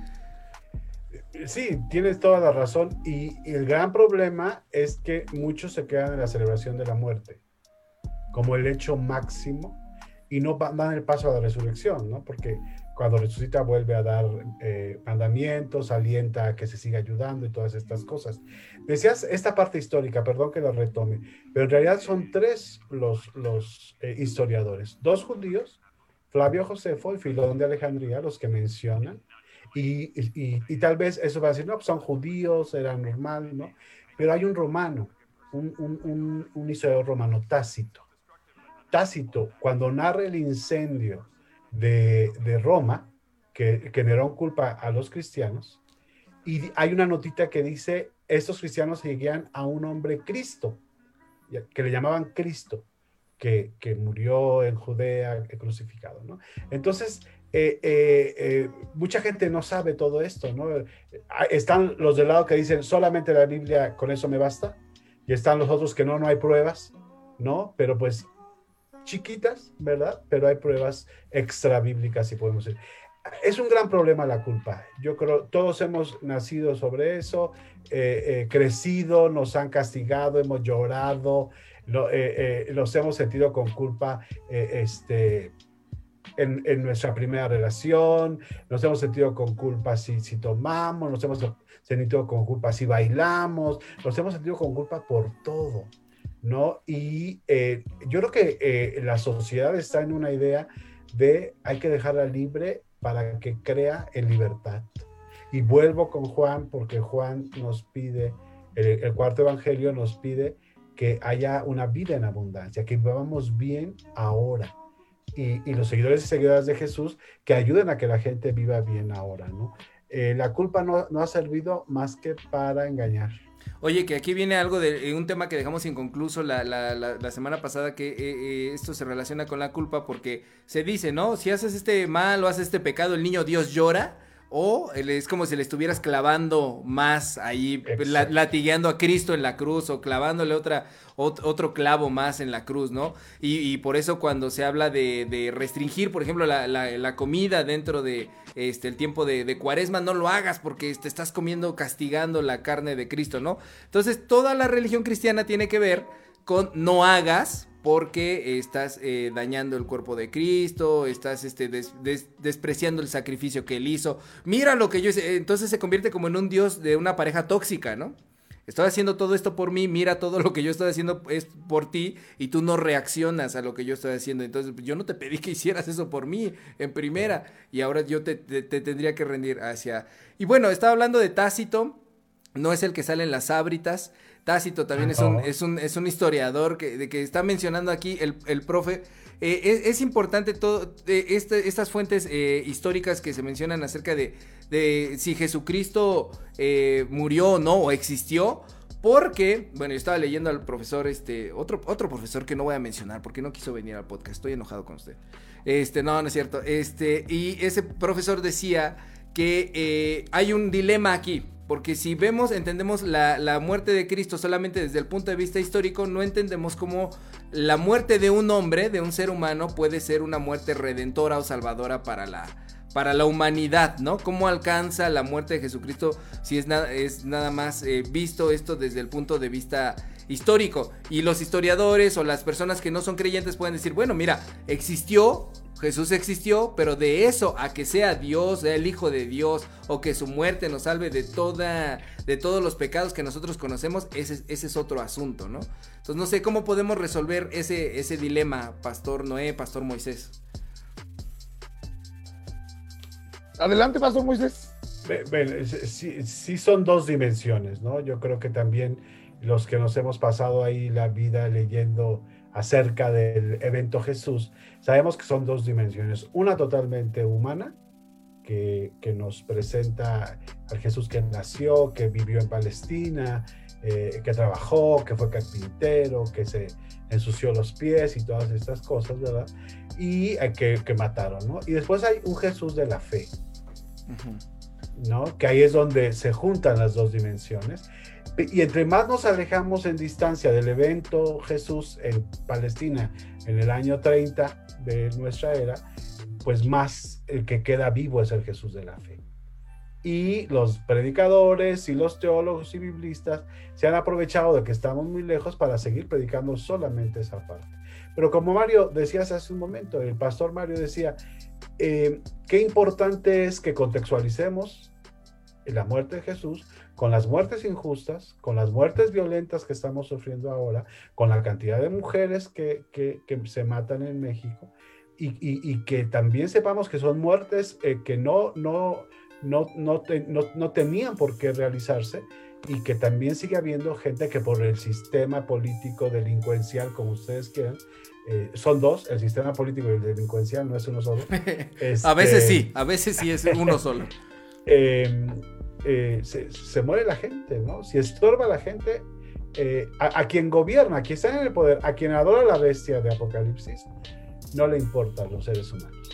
Sí, tienes toda la razón. Y el gran problema es que muchos se quedan en la celebración de la muerte como el hecho máximo y no dan el paso a la resurrección, ¿no? Porque cuando resucita vuelve a dar eh, mandamientos, alienta a que se siga ayudando y todas estas cosas. Decías esta parte histórica, perdón que la retome, pero en realidad son tres los, eh, historiadores, dos judíos, Flavio Josefo y Filón de Alejandría, los que mencionan, Y, tal vez eso va a decir, no, pues son judíos, era normal, ¿no? Pero hay un romano, un, un, un, historiador romano, Tácito. Tácito, cuando narra el incendio de, Roma, que, que culpa a los cristianos, y hay una notita que dice, estos cristianos seguían a un hombre Cristo, que le llamaban Cristo, que, murió en Judea crucificado, ¿no? Entonces, eh, eh, eh, mucha gente no sabe todo esto, ¿no? Están los del lado que dicen solamente la Biblia, con eso me basta, y están los otros que no, no hay pruebas, ¿no? Pero pues chiquitas, ¿verdad? Pero hay pruebas extra bíblicas, si podemos decir. Es un gran problema la culpa. Yo creo, todos hemos nacido sobre eso, crecido, nos han castigado, hemos llorado, lo, los hemos sentido con culpa, este en, nuestra primera relación, nos hemos sentido con culpa si, si tomamos, nos hemos sentido con culpa si bailamos, nos hemos sentido con culpa por todo, ¿no? Y eh, yo creo que eh, la sociedad está en una idea de hay que dejarla libre para que crea en libertad. Y vuelvo con Juan porque Juan nos pide, el, cuarto evangelio nos pide que haya una vida en abundancia, que vivamos bien ahora y, los seguidores y seguidoras de Jesús que ayuden a que la gente viva bien ahora, ¿no? Eh, la culpa no, no, ha servido más que para engañar. Oye, que aquí viene algo de eh, un tema que dejamos inconcluso la, la, la, semana pasada, que eh, esto se relaciona con la culpa porque se dice, ¿no? Si haces este mal o haces este pecado, el niño Dios llora. O es como si le estuvieras clavando más ahí, latigueando a Cristo en la cruz o clavándole otra, otro clavo más en la cruz, ¿no? Y, por eso cuando se habla de, restringir, por ejemplo, la, comida dentro de este, el tiempo de, cuaresma, no lo hagas porque te estás comiendo, castigando la carne de Cristo, ¿no? Entonces, toda la religión cristiana tiene que ver con no hagas porque estás eh, dañando el cuerpo de Cristo, estás este, despreciando el sacrificio que él hizo. Mira lo que yo hice. Entonces se convierte como en un dios de una pareja tóxica, ¿no? Estoy haciendo todo esto por mí, mira todo lo que yo estoy haciendo es por ti y tú no reaccionas a lo que yo estoy haciendo. Entonces yo no te pedí que (laughs) hicieras eso por mí en primera y ahora yo te, tendría que rendir hacia... Y bueno, estaba hablando de Tácito, no es el que sale en las ábritas. Tácito también es, un, es, un, es un historiador que, de que está mencionando aquí el, el profe. Eh, es, importante todo eh, este, estas fuentes eh, históricas que se mencionan acerca de, de si Jesucristo murió o no, o existió. Porque, bueno, yo estaba leyendo al profesor, este, otro, otro profesor que no voy a mencionar porque no quiso venir al podcast, estoy enojado con usted. Este, no, no es cierto. Este, y ese profesor decía que hay un dilema aquí. Porque si vemos, entendemos la, muerte de Cristo solamente desde el punto de vista histórico, no entendemos cómo la muerte de un hombre, de un ser humano, puede ser una muerte redentora o salvadora para la, para la humanidad, ¿no? ¿Cómo alcanza la muerte de Jesucristo si es, es nada más eh, visto esto desde el punto de vista histórico? Y los historiadores o las personas que no son creyentes pueden decir, bueno, mira, existió, Jesús existió, pero de eso a que sea Dios, sea el Hijo de Dios, o que su muerte nos salve de toda, de todos los pecados que nosotros conocemos, ese, ese es otro asunto, ¿no? Entonces no sé cómo podemos resolver ese, ese dilema, Pastor Noé, Pastor Moisés. Adelante, Pastor Moisés. sí, sí son dos dimensiones, ¿no? Yo creo que también los que nos hemos pasado ahí la vida leyendo acerca del evento Jesús, sabemos que son dos dimensiones. Una totalmente humana, que, nos presenta al Jesús que nació, que vivió en Palestina, eh, que trabajó, que fue carpintero, que se ensució los pies y todas estas cosas, ¿verdad? Y eh, que, que, mataron, ¿no? Y después hay un Jesús de la fe, ¿no? Que ahí es donde se juntan las dos dimensiones. Y entre más nos alejamos en distancia del evento Jesús en Palestina en el año 30 de nuestra era, pues más el que queda vivo es el Jesús de la fe. Y los predicadores y los teólogos y biblistas se han aprovechado de que estamos muy lejos para seguir predicando solamente esa parte. Pero como Mario decías hace un momento, el pastor Mario decía, eh, qué importante es que contextualicemos la muerte de Jesús con las muertes injustas, con las muertes violentas que estamos sufriendo ahora, con la cantidad de mujeres que, se matan en México y, que también sepamos que son muertes eh, que no, no, no, no, no, tenían por qué realizarse y que también sigue habiendo gente que por el sistema político delincuencial, como ustedes quieran, eh, son dos, el sistema político y el delincuencial no es uno solo. (laughs) a veces este, sí, a veces sí es uno solo. (laughs) Em, eh, se, muere la gente, ¿no? Si estorba la gente, eh, a, quien gobierna, a quien está en el poder, a quien adora la bestia de Apocalipsis, no le importa a los seres humanos.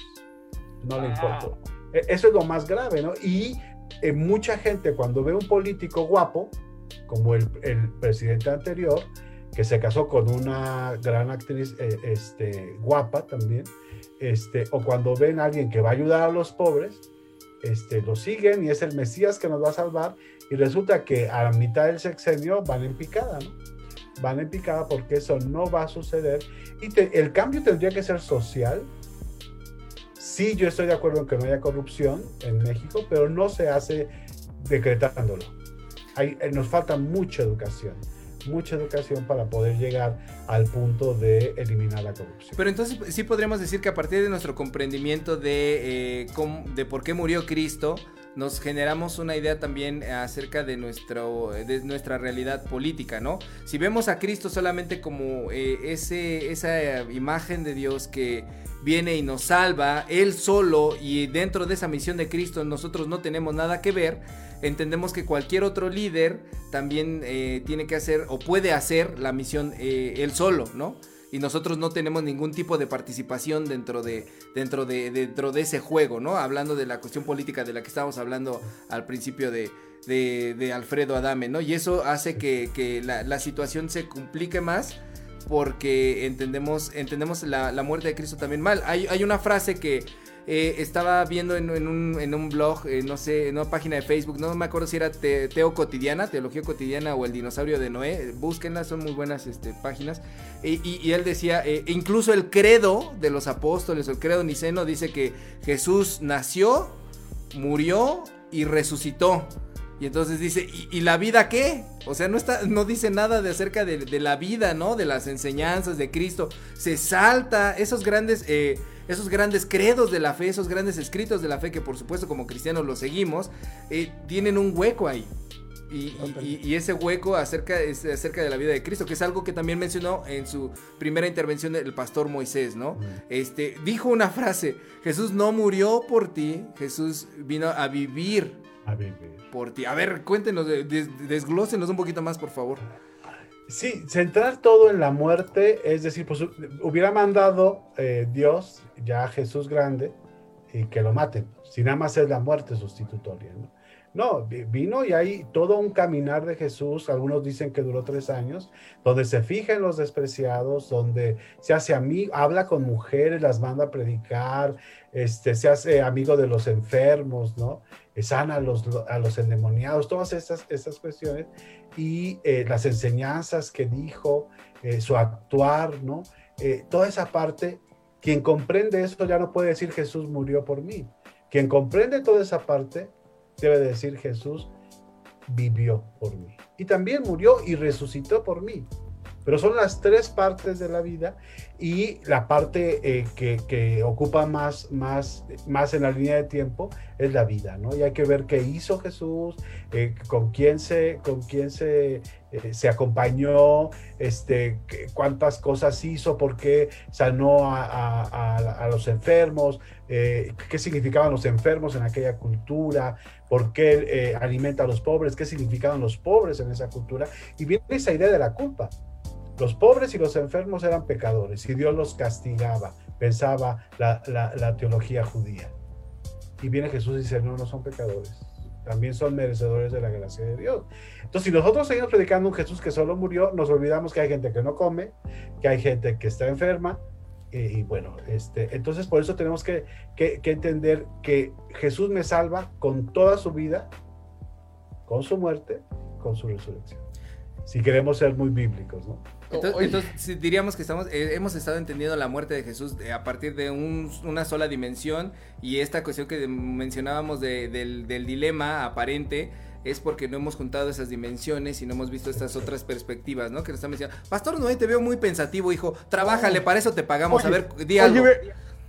No le importa. E, eso es lo más grave, ¿no? Y eh, mucha gente cuando ve un político guapo, como el, presidente anterior, que se casó con una gran actriz eh, este, guapa también, este, o cuando ven a alguien que va a ayudar a los pobres, este, lo siguen y es el Mesías que nos va a salvar y resulta que a la mitad del sexenio van en picada, ¿no? Van en picada porque eso no va a suceder y el cambio tendría que ser social, Sí, yo estoy de acuerdo en que no haya corrupción en México, pero no se hace decretándolo. Hay, eh, nos falta mucha educación, mucha educación para poder llegar al punto de eliminar la corrupción. Pero entonces sí podríamos decir que a partir de nuestro comprendimiento de, eh, de por qué murió Cristo, nos generamos una idea también acerca de, nuestro, de nuestra realidad política, ¿no? Si vemos a Cristo solamente como eh, ese, esa imagen de Dios que viene y nos salva, Él solo, y dentro de esa misión de Cristo nosotros no tenemos nada que ver, entendemos que cualquier otro líder también eh, tiene que hacer o puede hacer la misión eh, él solo, ¿no? Y nosotros no tenemos ningún tipo de participación dentro de, dentro de, dentro de ese juego, ¿no? Hablando de la cuestión política de la que estábamos hablando al principio de, de, Alfredo Adame, ¿no? Y eso hace que, la, situación se complique más porque entendemos, entendemos la, la, muerte de Cristo también mal. Hay, hay una frase que eh, estaba viendo en, un, blog, eh, no sé, en una página de Facebook, no me acuerdo si era Teo Cotidiana, Teología Cotidiana o El Dinosaurio de Noé, búsquenlas, son muy buenas este, páginas. Y, él decía, eh, incluso el credo de los apóstoles, el credo niceno, dice que Jesús nació, murió y resucitó. Y entonces dice, ¿y, la vida qué? O sea, no, está, no dice nada de acerca de, la vida, ¿no? De las enseñanzas de Cristo. Se salta esos grandes, esos grandes credos de la fe, esos grandes escritos de la fe que por supuesto como cristianos los seguimos, eh, tienen un hueco ahí. Y, ese hueco acerca, es acerca de la vida de Cristo, que es algo que también mencionó en su primera intervención el pastor Moisés, ¿no? Este, dijo una frase, Jesús no murió por ti, Jesús vino a vivir a Por ti. A ver, cuéntenos, desglósenos un poquito más, por favor. Sí, centrar todo en la muerte, es decir, pues hubiera mandado eh, Dios ya a Jesús grande y que lo maten, si nada más es la muerte sustitutoria, ¿no? No, vino y hay todo un caminar de Jesús, algunos dicen que duró tres años, donde se fija en los despreciados, donde se hace amigo, habla con mujeres, las manda a predicar, este, se hace amigo de los enfermos, ¿no? Sana a los, a los endemoniados, todas estas, estas cuestiones y eh, las enseñanzas que dijo, eh, su actuar, ¿no? Eh, toda esa parte, quien comprende eso ya no puede decir Jesús murió por mí. Quien comprende toda esa parte debe decir Jesús vivió por mí. Y también murió y resucitó por mí. Pero son las tres partes de la vida y la parte eh, que, ocupa más, más, más en la línea de tiempo es la vida, ¿no? Y hay que ver qué hizo Jesús, eh, con quién se, con quién se, eh, se acompañó, este, cuántas cosas hizo, por qué sanó a, los enfermos, qué significaban los enfermos en aquella cultura, por qué alimenta a los pobres, qué significaban los pobres en esa cultura. Y viene esa idea de la culpa. Los pobres y los enfermos eran pecadores y Dios los castigaba, pensaba la, teología judía. Y viene Jesús y dice, no, no son pecadores, también son merecedores de la gracia de Dios. Entonces, si nosotros seguimos predicando un Jesús que solo murió, nos olvidamos que hay gente que no come, que hay gente que está enferma. Y, bueno, este, entonces por eso tenemos que, que entender que Jesús me salva con toda su vida, con su muerte, con su resurrección. Si queremos ser muy bíblicos, ¿no? Entonces, diríamos que estamos, eh, hemos estado entendiendo la muerte de Jesús eh, a partir de una sola dimensión y esta cuestión que mencionábamos del, dilema aparente es porque no hemos juntado esas dimensiones y no hemos visto estas otras perspectivas, ¿no? Que nos están mencionando. Pastor Noé, te veo muy pensativo, hijo. Trabájale, para eso te pagamos. a ver, di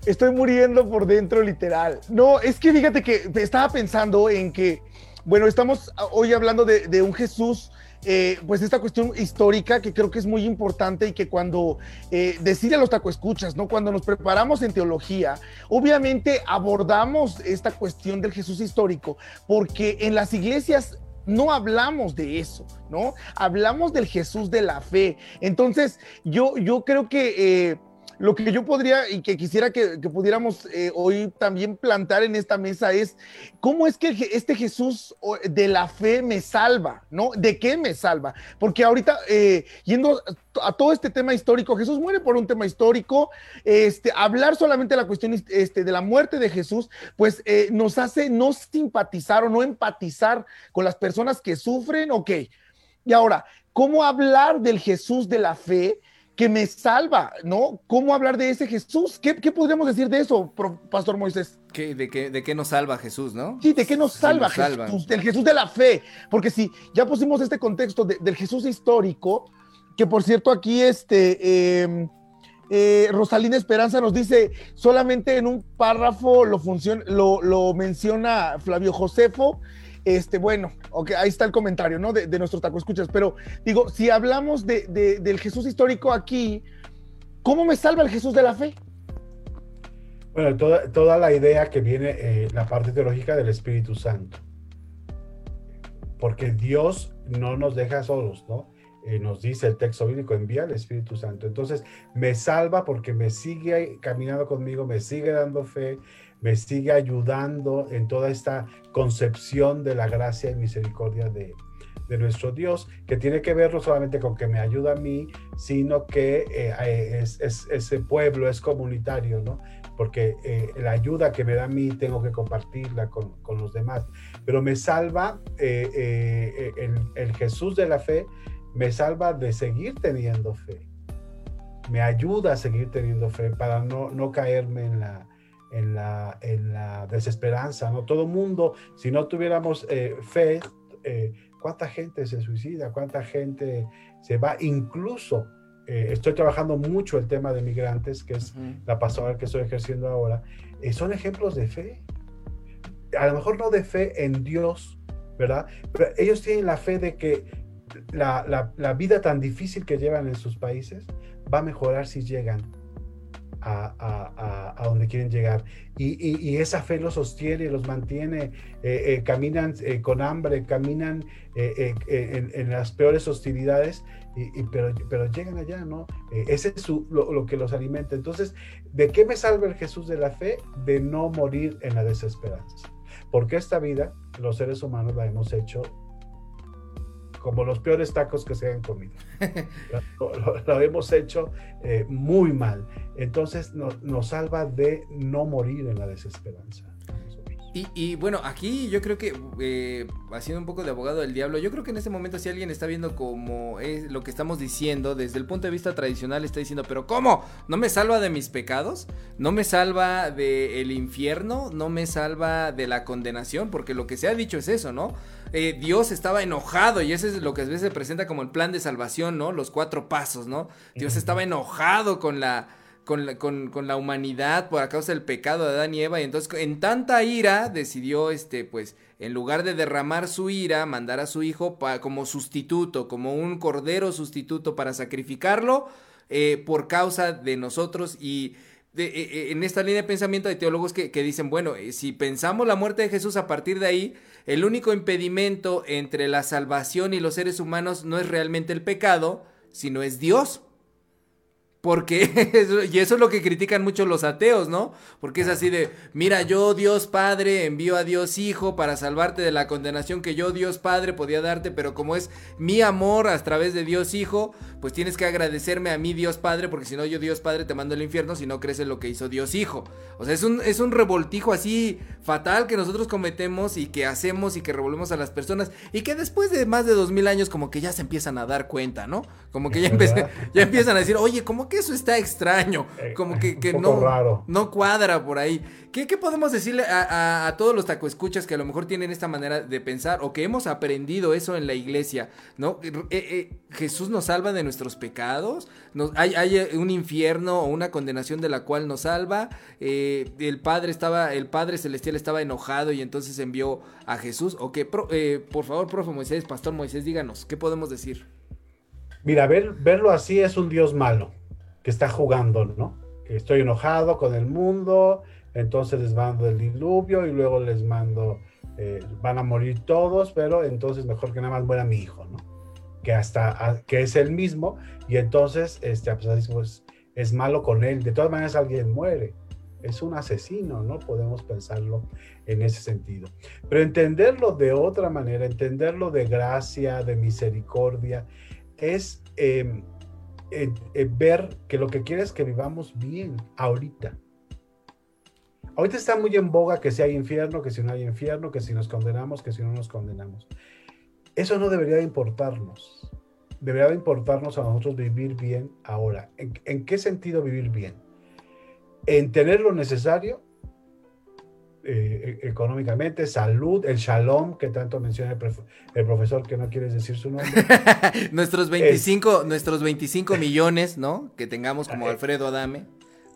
Estoy muriendo por dentro, literal. No, es que fíjate que estaba pensando en que, bueno, estamos hoy hablando de, un Jesús, eh, pues esta cuestión histórica que creo que es muy importante y que cuando eh, decide los tacoescuchas, ¿no? Cuando nos preparamos en teología, obviamente abordamos esta cuestión del Jesús histórico, porque en las iglesias no hablamos de eso, ¿no? Hablamos del Jesús de la fe. Entonces, yo, yo creo que... Eh, lo que yo podría y que quisiera que, pudiéramos eh, hoy también plantar en esta mesa es cómo es que este Jesús de la fe me salva, ¿no? ¿De qué me salva? Porque ahorita, eh, yendo a todo este tema histórico, Jesús muere por un tema histórico, este, hablar solamente de la cuestión este, de la muerte de Jesús, pues eh, nos hace no simpatizar o no empatizar con las personas que sufren, ok. Y ahora, ¿cómo hablar del Jesús de la fe? Que me salva, ¿no? ¿Cómo hablar de ese Jesús? ¿Qué, podríamos decir de eso, Pastor Moisés? de, qué, ¿De qué nos salva Jesús, no? Sí, ¿de qué nos salva, Jesús? Del Jesús de la fe. Porque si ya pusimos este contexto del Jesús histórico, que por cierto aquí este... Em, eh, Rosalina Esperanza nos dice, solamente en un párrafo lo, lo, lo menciona Flavio Josefo, este, bueno, okay, ahí está el comentario, ¿no? De, nuestro taco escuchas. Pero digo, si hablamos de, del Jesús histórico aquí, ¿cómo me salva el Jesús de la fe? Bueno, toda, toda la idea que viene, eh, la parte teológica del Espíritu Santo. Porque Dios no nos deja solos, ¿no? Eh, nos dice el texto bíblico, envía al Espíritu Santo. Entonces, me salva porque me sigue caminando conmigo, me sigue dando fe, me sigue ayudando en toda esta concepción de la gracia y misericordia de, nuestro Dios, que tiene que ver no solamente con que me ayuda a mí, sino que eh, es, ese pueblo es comunitario, ¿no? Porque eh, la ayuda que me da a mí tengo que compartirla con, los demás. Pero me salva eh, el, el Jesús de la fe, me salva de seguir teniendo fe. Me ayuda a seguir teniendo fe para no, no caerme en la, en la, en la desesperanza, ¿no? Todo mundo, si no tuviéramos eh, fe, eh, ¿cuánta gente se suicida? ¿Cuánta gente se va? Incluso, eh, estoy trabajando mucho el tema de migrantes, que es la pastoral que estoy ejerciendo ahora, son ejemplos de fe. A lo mejor no de fe en Dios, ¿verdad? Pero ellos tienen la fe de que la, la, la vida tan difícil que llevan en sus países va a mejorar si llegan a, donde quieren llegar. Y, esa fe los sostiene, los mantiene, eh, eh, caminan eh, con hambre, caminan en, las peores hostilidades, pero, pero llegan allá, ¿no? ese es lo, que los alimenta. Entonces, ¿de qué me salva el Jesús de la fe? De no morir en la desesperanza. Porque esta vida, los seres humanos la hemos hecho como los peores tacos que se hayan comido. lo, hemos hecho eh, muy mal. Entonces nos salva de no morir en la desesperanza. Y, bueno, aquí yo creo que, eh, haciendo un poco de abogado del diablo, yo creo que en este momento si alguien está viendo como es lo que estamos diciendo, desde el punto de vista tradicional está diciendo, pero ¿cómo? ¿No me salva de mis pecados? ¿No me salva del infierno? ¿No me salva de la condenación? Porque lo que se ha dicho es eso, ¿no? Eh, Dios estaba enojado y eso es lo que a veces se presenta como el plan de salvación, ¿no? Los cuatro pasos, ¿no? Dios estaba enojado con la con la, con, la, humanidad por causa del pecado de Adán y Eva. Y entonces, en tanta ira, decidió, este, pues, en lugar de derramar su ira, mandar a su hijo como sustituto, como un cordero sustituto para sacrificarlo eh, por causa de nosotros. Y de, eh, eh, en esta línea de pensamiento hay teólogos que, que dicen, bueno, si pensamos la muerte de Jesús a partir de ahí, el único impedimento entre la salvación y los seres humanos no es realmente el pecado, sino es Dios. Porque, (laughs) y eso es lo que critican mucho los ateos, ¿no? Porque es así de, mira, yo Dios Padre envío a Dios Hijo para salvarte de la condenación que yo Dios Padre podía darte, pero como es mi amor a través de Dios Hijo, pues tienes que agradecerme a mí Dios Padre, porque si no yo Dios Padre te mando al infierno si no crees en lo que hizo Dios Hijo. O sea, es un, es un revoltijo así fatal que nosotros cometemos y que hacemos y que revolvemos a las personas y que después de más de dos mil años como que ya se empiezan a dar cuenta, ¿no? Como que ya, ya empiezan a decir, oye, ¿cómo que que eso está extraño, eh, como (laughs) que, no, no cuadra por ahí. ¿Qué, podemos decirle a, todos los tacoescuchas que a lo mejor tienen esta manera de pensar o que hemos aprendido eso en la iglesia? ¿no? Eh, eh, Jesús nos salva de, nuestros pecados, nos, hay, hay, un infierno o una condenación de la cual nos salva, eh, el Padre estaba, el Padre Celestial estaba enojado y entonces envió a Jesús, o que, por favor, profe Moisés, Pastor Moisés, díganos, ¿qué podemos decir? Mira, ver, verlo así es un Dios malo, que está jugando, ¿no? Que estoy enojado con el mundo, entonces les mando el diluvio y luego les mando, eh, van a morir todos, pero entonces mejor que nada más muera mi hijo, ¿no? Que hasta, que es el mismo y entonces, este, pues, es malo con él. De todas maneras alguien muere. Es un asesino, ¿no? Podemos pensarlo en ese sentido. Pero entenderlo de otra manera, entenderlo de gracia, de misericordia, es em, ver que lo que quiere es que vivamos bien ahorita. Ahorita está muy en boga que si hay infierno, que si no hay infierno, que si nos condenamos, que si no nos condenamos. Eso no debería importarnos. Debería importarnos a nosotros vivir bien ahora. ¿En, qué sentido vivir bien? En tener lo necesario eh, e, económicamente, salud, el shalom que tanto menciona el, profesor que no quieres decir su nombre. (laughs) nuestros 25, nuestros 25 millones, ¿no? Que tengamos como Alfredo Adame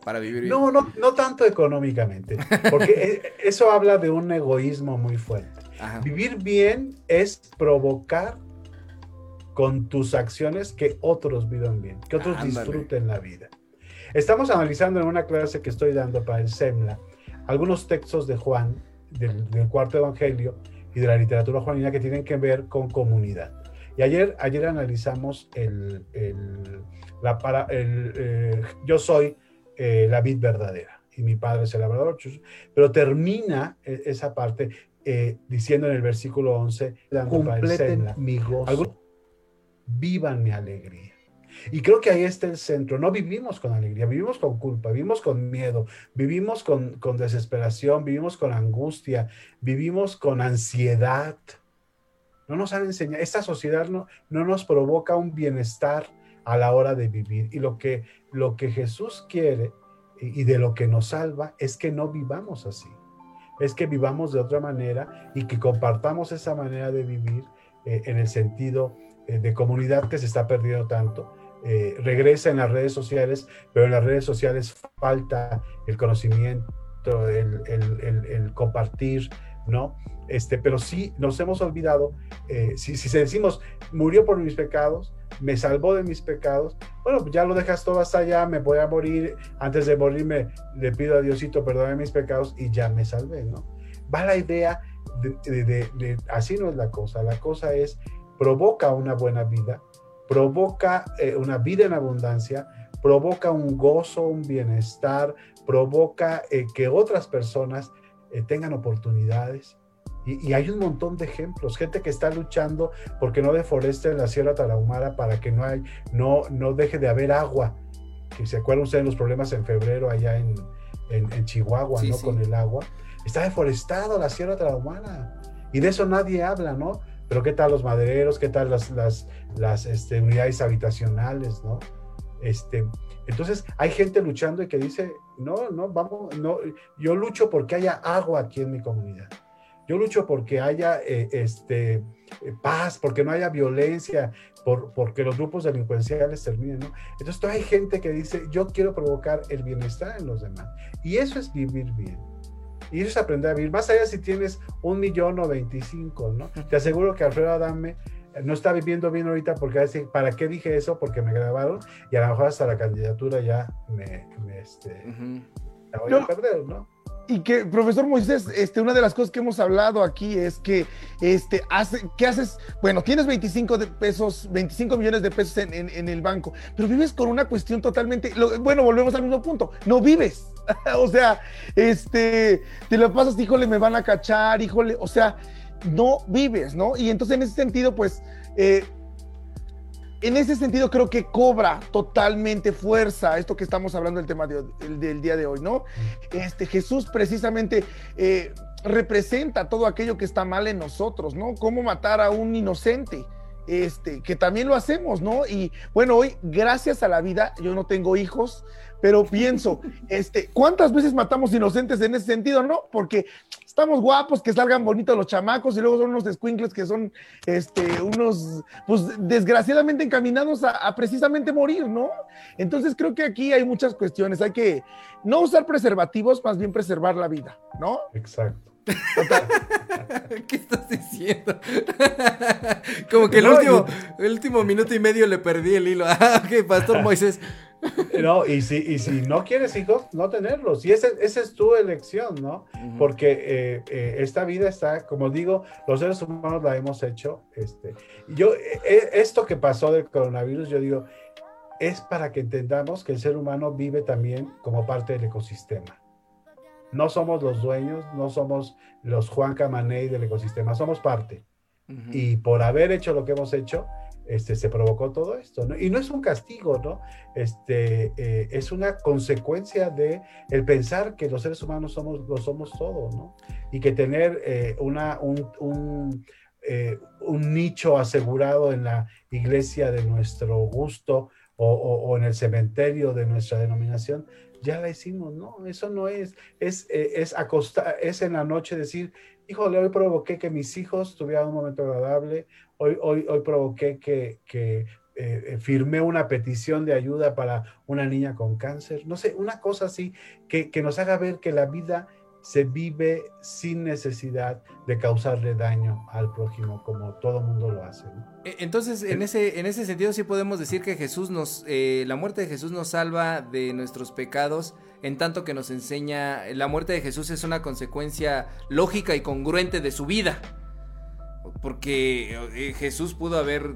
para vivir bien. No, no, no tanto económicamente, porque e, eso habla de un egoísmo muy fuerte. Vivir bien es provocar con tus acciones que otros vivan bien, que otros disfruten la vida. Estamos analizando en una clase que estoy dando para el SEMLA algunos textos de Juan, del, cuarto evangelio y de la literatura juanina que tienen que ver con comunidad. Y ayer, ayer analizamos el, la para, el eh, yo soy eh, la vid verdadera y mi padre es el labrador, pero termina e, esa parte eh, diciendo en el versículo 11, completen mi gozo, vivan mi alegría. Y creo que ahí está el centro. No vivimos con alegría, vivimos con culpa, vivimos con miedo, vivimos con, desesperación, vivimos con angustia, vivimos con ansiedad. No nos han enseñado, esta sociedad no, no nos provoca un bienestar a la hora de vivir. Y lo que, lo que Jesús quiere y, de lo que nos salva es que no vivamos así. Es que vivamos de otra manera y que compartamos esa manera de vivir eh, en el sentido eh, de comunidad que se está perdiendo tanto eh, regresa en las redes sociales, pero en las redes sociales falta el conocimiento, el, compartir, ¿no? Este, pero sí nos hemos olvidado, eh, si, si decimos, murió por mis pecados, me salvó de mis pecados, bueno, ya lo dejas todo hasta allá, me voy a morir, antes de morirme le pido a Diosito perdone mis pecados y ya me salvé, ¿no? Va la idea de, de así no es la cosa, la cosa es provoca una buena vida, provoca eh, una vida en abundancia, provoca un gozo, un bienestar, provoca eh, que otras personas eh, tengan oportunidades. Y, hay un montón de ejemplos, gente que está luchando porque no deforesten la Sierra Tarahumara para que no, hay, no, no deje de haber agua. Que se acuerdan ustedes de los problemas en febrero allá en, en, Chihuahua, ¿no? Con el agua. Está deforestado la Sierra Tarahumara. Y de eso nadie habla, ¿no? Pero ¿qué tal los madereros? ¿Qué tal las, las, las este, unidades habitacionales? ¿no? Este, entonces hay gente luchando y que dice, no, no, vamos, no, yo lucho porque haya agua aquí en mi comunidad. Yo lucho porque haya eh, este, eh, paz, porque no haya violencia, por, porque los grupos delincuenciales terminen. Entonces hay gente que dice, yo quiero provocar el bienestar en los demás. Y eso es vivir bien. Y eso es aprender a vivir. Más allá si tienes un millón o veinticinco, ¿no? Te aseguro que Alfredo Adame eh, no está viviendo bien ahorita porque va a decir, ¿para qué dije eso? Porque me grabaron y a lo mejor hasta la candidatura ya me, este, la voy a perder, ¿no? Y que, profesor Moisés, este, una de las cosas que hemos hablado aquí es que, este, hace, ¿qué haces? Bueno, tienes 25 de pesos, 25 millones de pesos en, en, el banco, pero vives con una cuestión totalmente, bueno, volvemos al mismo punto, no vives. (laughs) o sea, este, te lo pasas, híjole, me van a cachar, híjole, o sea, no vives, ¿no? Y entonces en ese sentido, pues, eh, en ese sentido creo que cobra totalmente fuerza esto que estamos hablando del tema del día de hoy, ¿no? Este Jesús precisamente eh, representa todo aquello que está mal en nosotros, ¿no? Cómo matar a un inocente este, que también lo hacemos, ¿no? Y bueno, hoy, gracias a la vida, yo no tengo hijos, pero pienso, (laughs) este, ¿cuántas veces matamos inocentes en ese sentido, no? Porque estamos guapos, que salgan bonitos los chamacos y luego son unos squinkles que son, este, unos, pues desgraciadamente encaminados a, precisamente morir, ¿no? Entonces creo que aquí hay muchas cuestiones, hay que no usar preservativos, más bien preservar la vida, ¿no? Exacto. (laughs) ¿Qué estás diciendo? (laughs) Como que el, último, el último minuto y medio le perdí el hilo. (laughs) Ah, ok, Pastor Moisés. No, y si, y si no quieres hijos, no tenerlos. Y esa, es tu elección, ¿no? Porque eh, eh, esta vida está, como digo, los seres humanos la hemos hecho. Este, yo, eh, esto que pasó del coronavirus, yo digo, es para que entendamos que el ser humano vive también como parte del ecosistema. No somos los dueños, no somos los Juan Camaney del ecosistema, somos parte. Y por haber hecho lo que hemos hecho, este, se provocó todo esto. ¿no? Y no es un castigo, ¿no? Este, eh, es una consecuencia de el pensar que los seres humanos somos, lo somos todos, ¿no? Y que tener eh, una, un, un, eh, un, nicho asegurado en la iglesia de nuestro gusto o, o, en el cementerio de nuestra denominación, ya la hicimos, ¿no? Eso no es, es, es acostar, es en la noche decir, híjole, hoy provoqué que mis hijos tuvieran un momento agradable, hoy, hoy, hoy provoqué que, que eh, eh, firmé una petición de ayuda para una niña con cáncer, no sé, una cosa así que, que nos haga ver que la vida se vive sin necesidad de causarle daño al prójimo como todo mundo lo hace. E, entonces, en ese, en ese sentido sí podemos decir que Jesús nos, eh, la muerte de Jesús nos salva de nuestros pecados, en tanto que nos enseña, la muerte de Jesús es una consecuencia lógica y congruente de su vida. Porque eh, Jesús pudo haber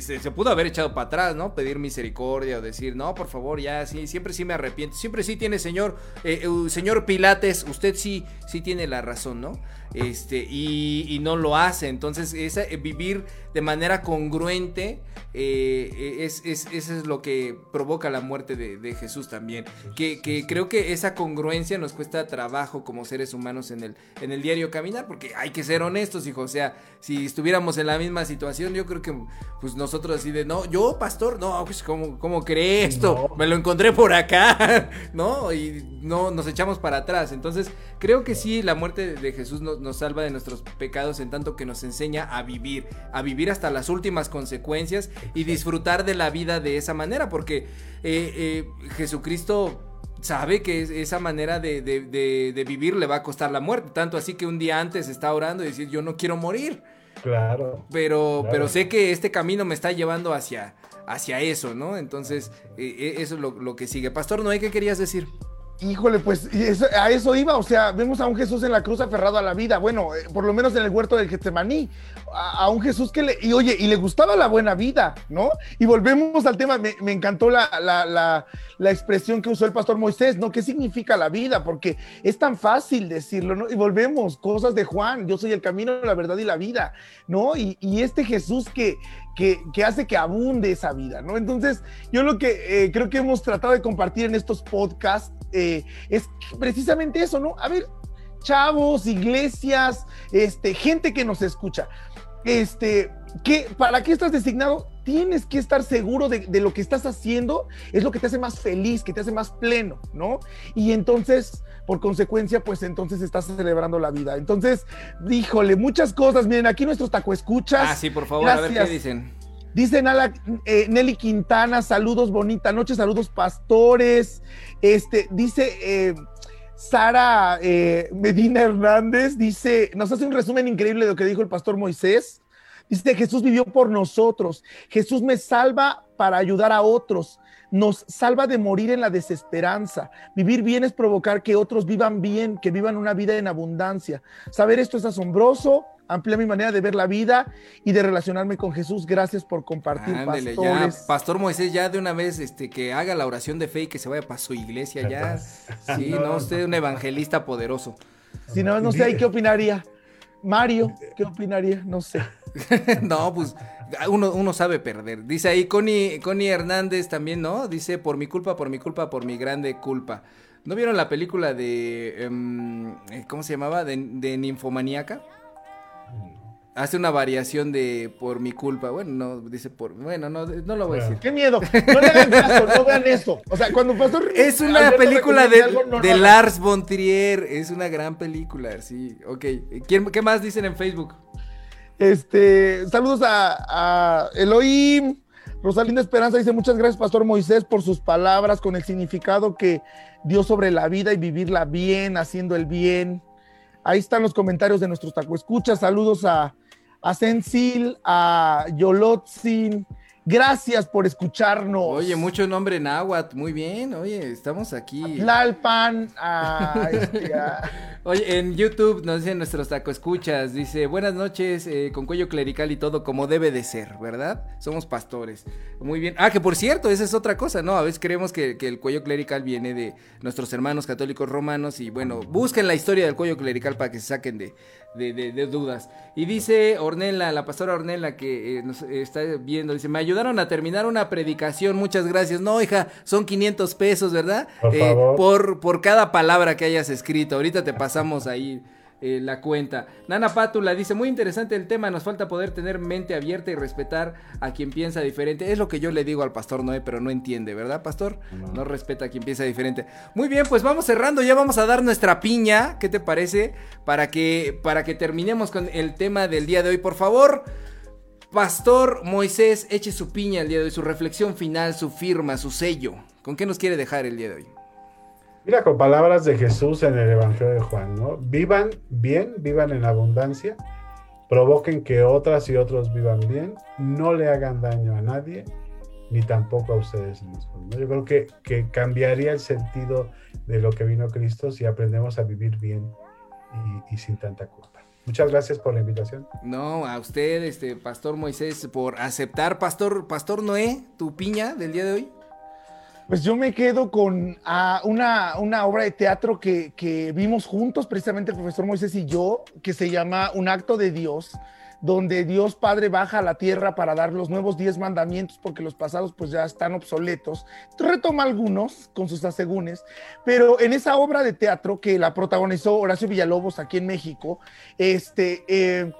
se, pudo haber echado para atrás, ¿no? Pedir misericordia o decir, no, por favor, ya, sí, siempre sí me arrepiento. Siempre sí tiene, señor, eh, señor Pilates, usted sí, sí tiene la razón, ¿no? Este, y, no lo hace. Entonces, esa, eh, vivir de manera congruente eh, es, es, eso es lo que provoca la muerte de, Jesús también. Que, creo que esa congruencia nos cuesta trabajo como seres humanos en el, en el diario caminar, porque hay que ser honestos, hijo. O sea, si estuviéramos en la misma situación, yo creo que pues nosotros así de, no, yo, pastor, no, pues, ¿cómo, cómo cree esto? Me lo encontré por acá, (laughs) ¿no? Y no, nos echamos para atrás. Entonces, creo que sí, la muerte de Jesús nos, nos salva de nuestros pecados en tanto que nos enseña a vivir, a vivir hasta las últimas consecuencias y disfrutar de la vida de esa manera, porque eh, eh, Jesucristo sabe que esa manera de, vivir le va a costar la muerte, tanto así que un día antes está orando y decir, yo no quiero morir. Claro. Pero, pero sé que este camino me está llevando hacia, hacia eso, ¿no? Entonces, eh, eso es lo, lo, que sigue. Pastor Noé, ¿qué querías decir? Híjole, pues a eso iba, o sea, vemos a un Jesús en la cruz aferrado a la vida, bueno, eh, por lo menos en el huerto del Getsemaní, a, un Jesús que le, y oye, y le gustaba la buena vida, ¿no? Y volvemos al tema, me, encantó la, la, la, expresión que usó el pastor Moisés, ¿no? ¿Qué significa la vida? Porque es tan fácil decirlo, ¿no? Y volvemos, cosas de Juan, yo soy el camino, la verdad y la vida, ¿no? Y, y este Jesús que, que, que, hace que abunde esa vida, ¿no? Entonces, yo lo que eh, creo que hemos tratado de compartir en estos podcasts eh, es precisamente eso, ¿no? A ver, chavos, iglesias, este, gente que nos escucha. Este, que, ¿para qué estás designado? Tienes que estar seguro de, lo que estás haciendo, es lo que te hace más feliz, que te hace más pleno, ¿no? Y entonces, por consecuencia, pues entonces estás celebrando la vida. Entonces, díjole, muchas cosas. Miren, aquí nuestros taco escuchas. Ah, sí, por favor, a ver qué dicen. Dice eh, Nelly Quintana, saludos, bonita noche, saludos, pastores. Este, dice eh, Sara eh, Medina Hernández, dice, nos hace un resumen increíble de lo que dijo el pastor Moisés. Dice, Jesús vivió por nosotros. Jesús me salva para ayudar a otros. Nos salva de morir en la desesperanza. Vivir bien es provocar que otros vivan bien, que vivan una vida en abundancia. Saber esto es asombroso amplía mi manera de ver la vida y de relacionarme con Jesús. Gracias por compartir, pastores. Pastor Moisés, ya de una vez este, que haga la oración de fe y que se vaya para su iglesia ya. Sí, no, usted es un evangelista poderoso. Si no, no sé, qué opinaría? Mario, ¿qué opinaría? No sé. (laughs) no, pues uno, uno, sabe perder. Dice ahí Connie, Connie Hernández también, ¿no? Dice, por mi culpa, por mi culpa, por mi grande culpa. ¿No vieron la película de, em, ¿cómo se llamaba? De, de Ninfomaníaca. Hace una variación de por mi culpa. Bueno, no, dice por. Bueno, no, no lo voy a decir. Qué miedo. No le hagan caso, no vean eso. O sea, cuando pasó. (laughs) Es una película de, de Lars von Trier. Es una gran película, sí. Ok. ¿Qué más dicen en Facebook? Este, saludos a, a Elohim. Rosalinda Esperanza dice: Muchas gracias, Pastor Moisés, por sus palabras con el significado que dio sobre la vida y vivirla bien, haciendo el bien. Ahí están los comentarios de nuestros taco escuchas. Saludos a, a Sensil, a Yolotzin. Gracias por escucharnos. Oye, mucho nombre en náhuatl, muy bien. Oye, estamos aquí. Lalpan, este, (laughs) Oye, en YouTube nos dicen nuestros taco escuchas, dice, buenas noches, eh, con cuello clerical y todo como debe de ser, ¿verdad? Somos pastores. Muy bien. Ah, que por cierto, esa es otra cosa, ¿no? A veces creemos que, el cuello clerical viene de nuestros hermanos católicos romanos y bueno, busquen la historia del cuello clerical para que se saquen de, de, dudas. Y dice Ornella, la pastora Ornella que eh, nos está viendo, dice, me ayudaron a terminar una predicación, muchas gracias. No, hija, son 500 pesos, ¿verdad? Por, eh, por, por cada palabra que hayas escrito. Ahorita te pasamos ahí eh, la cuenta. Nana Pátula dice, muy interesante el tema, nos falta poder tener mente abierta y respetar a quien piensa diferente. Es lo que yo le digo al pastor Noé, pero no entiende, ¿verdad, pastor? No, respeta a quien piensa diferente. Muy bien, pues vamos cerrando, ya vamos a dar nuestra piña, ¿qué te parece? Para que, para que terminemos con el tema del día de hoy, por favor. Pastor Moisés, eche su piña el día de hoy, su reflexión final, su firma, su sello. ¿Con qué nos quiere dejar el día de hoy? Mira, con palabras de Jesús en el Evangelio de Juan, ¿no? Vivan bien, vivan en abundancia, provoquen que otras y otros vivan bien, no le hagan daño a nadie, ni tampoco a ustedes mismos. Yo creo que, que cambiaría el sentido de lo que vino Cristo si aprendemos a vivir bien y, y sin tanta culpa. Muchas gracias por la invitación. No, a usted, este Pastor Moisés, por aceptar, Pastor, Pastor Noé, tu piña del día de hoy. Pues yo me quedo con ah, una, una, obra de teatro que, que, vimos juntos, precisamente el profesor Moisés y yo, que se llama Un acto de Dios, donde Dios Padre baja a la tierra para dar los nuevos diez mandamientos, porque los pasados pues ya están obsoletos. Retoma algunos con sus asegúnes, pero en esa obra de teatro que la protagonizó Horacio Villalobos aquí en México, este... Eh,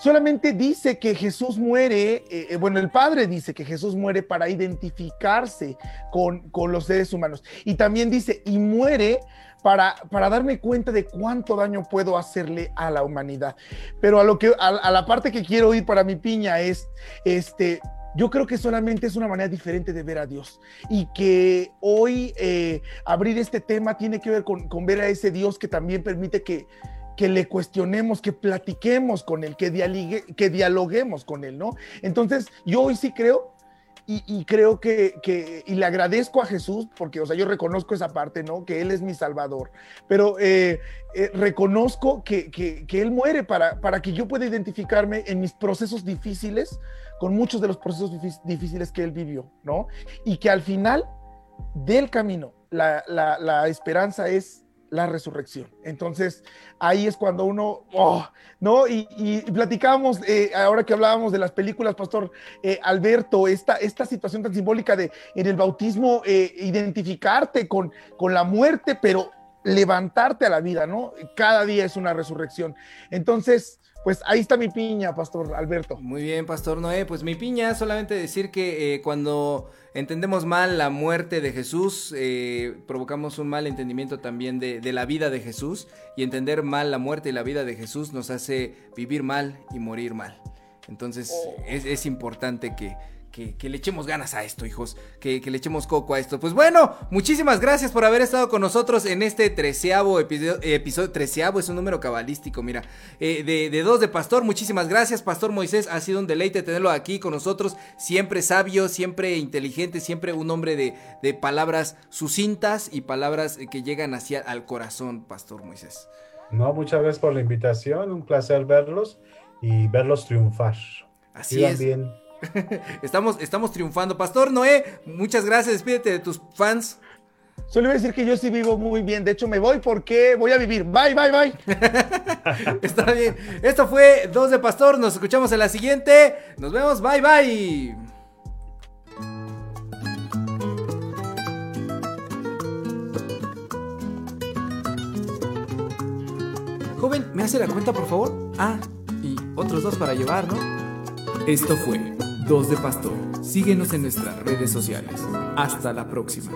solamente dice que Jesús muere, eh, eh, bueno, el Padre dice que Jesús muere para identificarse con, con, los seres humanos. Y también dice, y muere para, para darme cuenta de cuánto daño puedo hacerle a la humanidad. Pero a, lo que, a, la parte que quiero ir para mi piña es, este, yo creo que solamente es una manera diferente de ver a Dios y que hoy eh, abrir este tema tiene que ver con, con ver a ese Dios que también permite que que le cuestionemos, que platiquemos con él, que, que dialoguemos con él, ¿no? Entonces, yo hoy sí creo y, creo que, y le agradezco a Jesús, porque, o sea, yo reconozco esa parte, ¿no? Que Él es mi Salvador, pero eh, eh, reconozco que, Él muere para, para que yo pueda identificarme en mis procesos difíciles, con muchos de los procesos difíciles que Él vivió, ¿no? Y que al final del camino, la, la esperanza es la resurrección. Entonces, ahí es cuando uno, oh, ¿no? Y, y platicábamos, eh, ahora que hablábamos de las películas, Pastor eh, Alberto, esta, esta situación tan simbólica de en el bautismo eh, identificarte con, con la muerte, pero levantarte a la vida, ¿no? Cada día es una resurrección. Entonces, pues ahí está mi piña, Pastor Alberto. Muy bien, Pastor Noé. Pues mi piña, solamente decir que eh, cuando entendemos mal la muerte de Jesús, eh, provocamos un mal entendimiento también de, la vida de Jesús. Y entender mal la muerte y la vida de Jesús nos hace vivir mal y morir mal. Entonces oh. es importante que, que, le echemos ganas a esto, hijos, que, le echemos coco a esto. Pues bueno, muchísimas gracias por haber estado con nosotros en este treceavo episodio, treceavo es un número cabalístico, mira, eh, de, dos de Pastor, muchísimas gracias, Pastor Moisés, ha sido un deleite tenerlo aquí con nosotros, siempre sabio, siempre inteligente, siempre un hombre de, de palabras sucintas y palabras que llegan hacia al corazón, Pastor Moisés. No, muchas gracias por la invitación, un placer verlos y verlos triunfar. Así es. bien. (laughs) estamos, estamos triunfando. Pastor Noé, muchas gracias. Despídete de tus fans. Solo iba a decir que yo sí vivo muy bien. De hecho, me voy porque voy a vivir. Bye, bye, bye. (laughs) Está bien. Esto fue Dos de Pastor. Nos escuchamos en la siguiente. Nos vemos. Bye, bye. Joven, ¿me hace la cuenta, por favor? Ah. otros dos para llevar, ¿no? Esto fue Dos de Pastor. Síguenos en nuestras redes sociales. Hasta la próxima.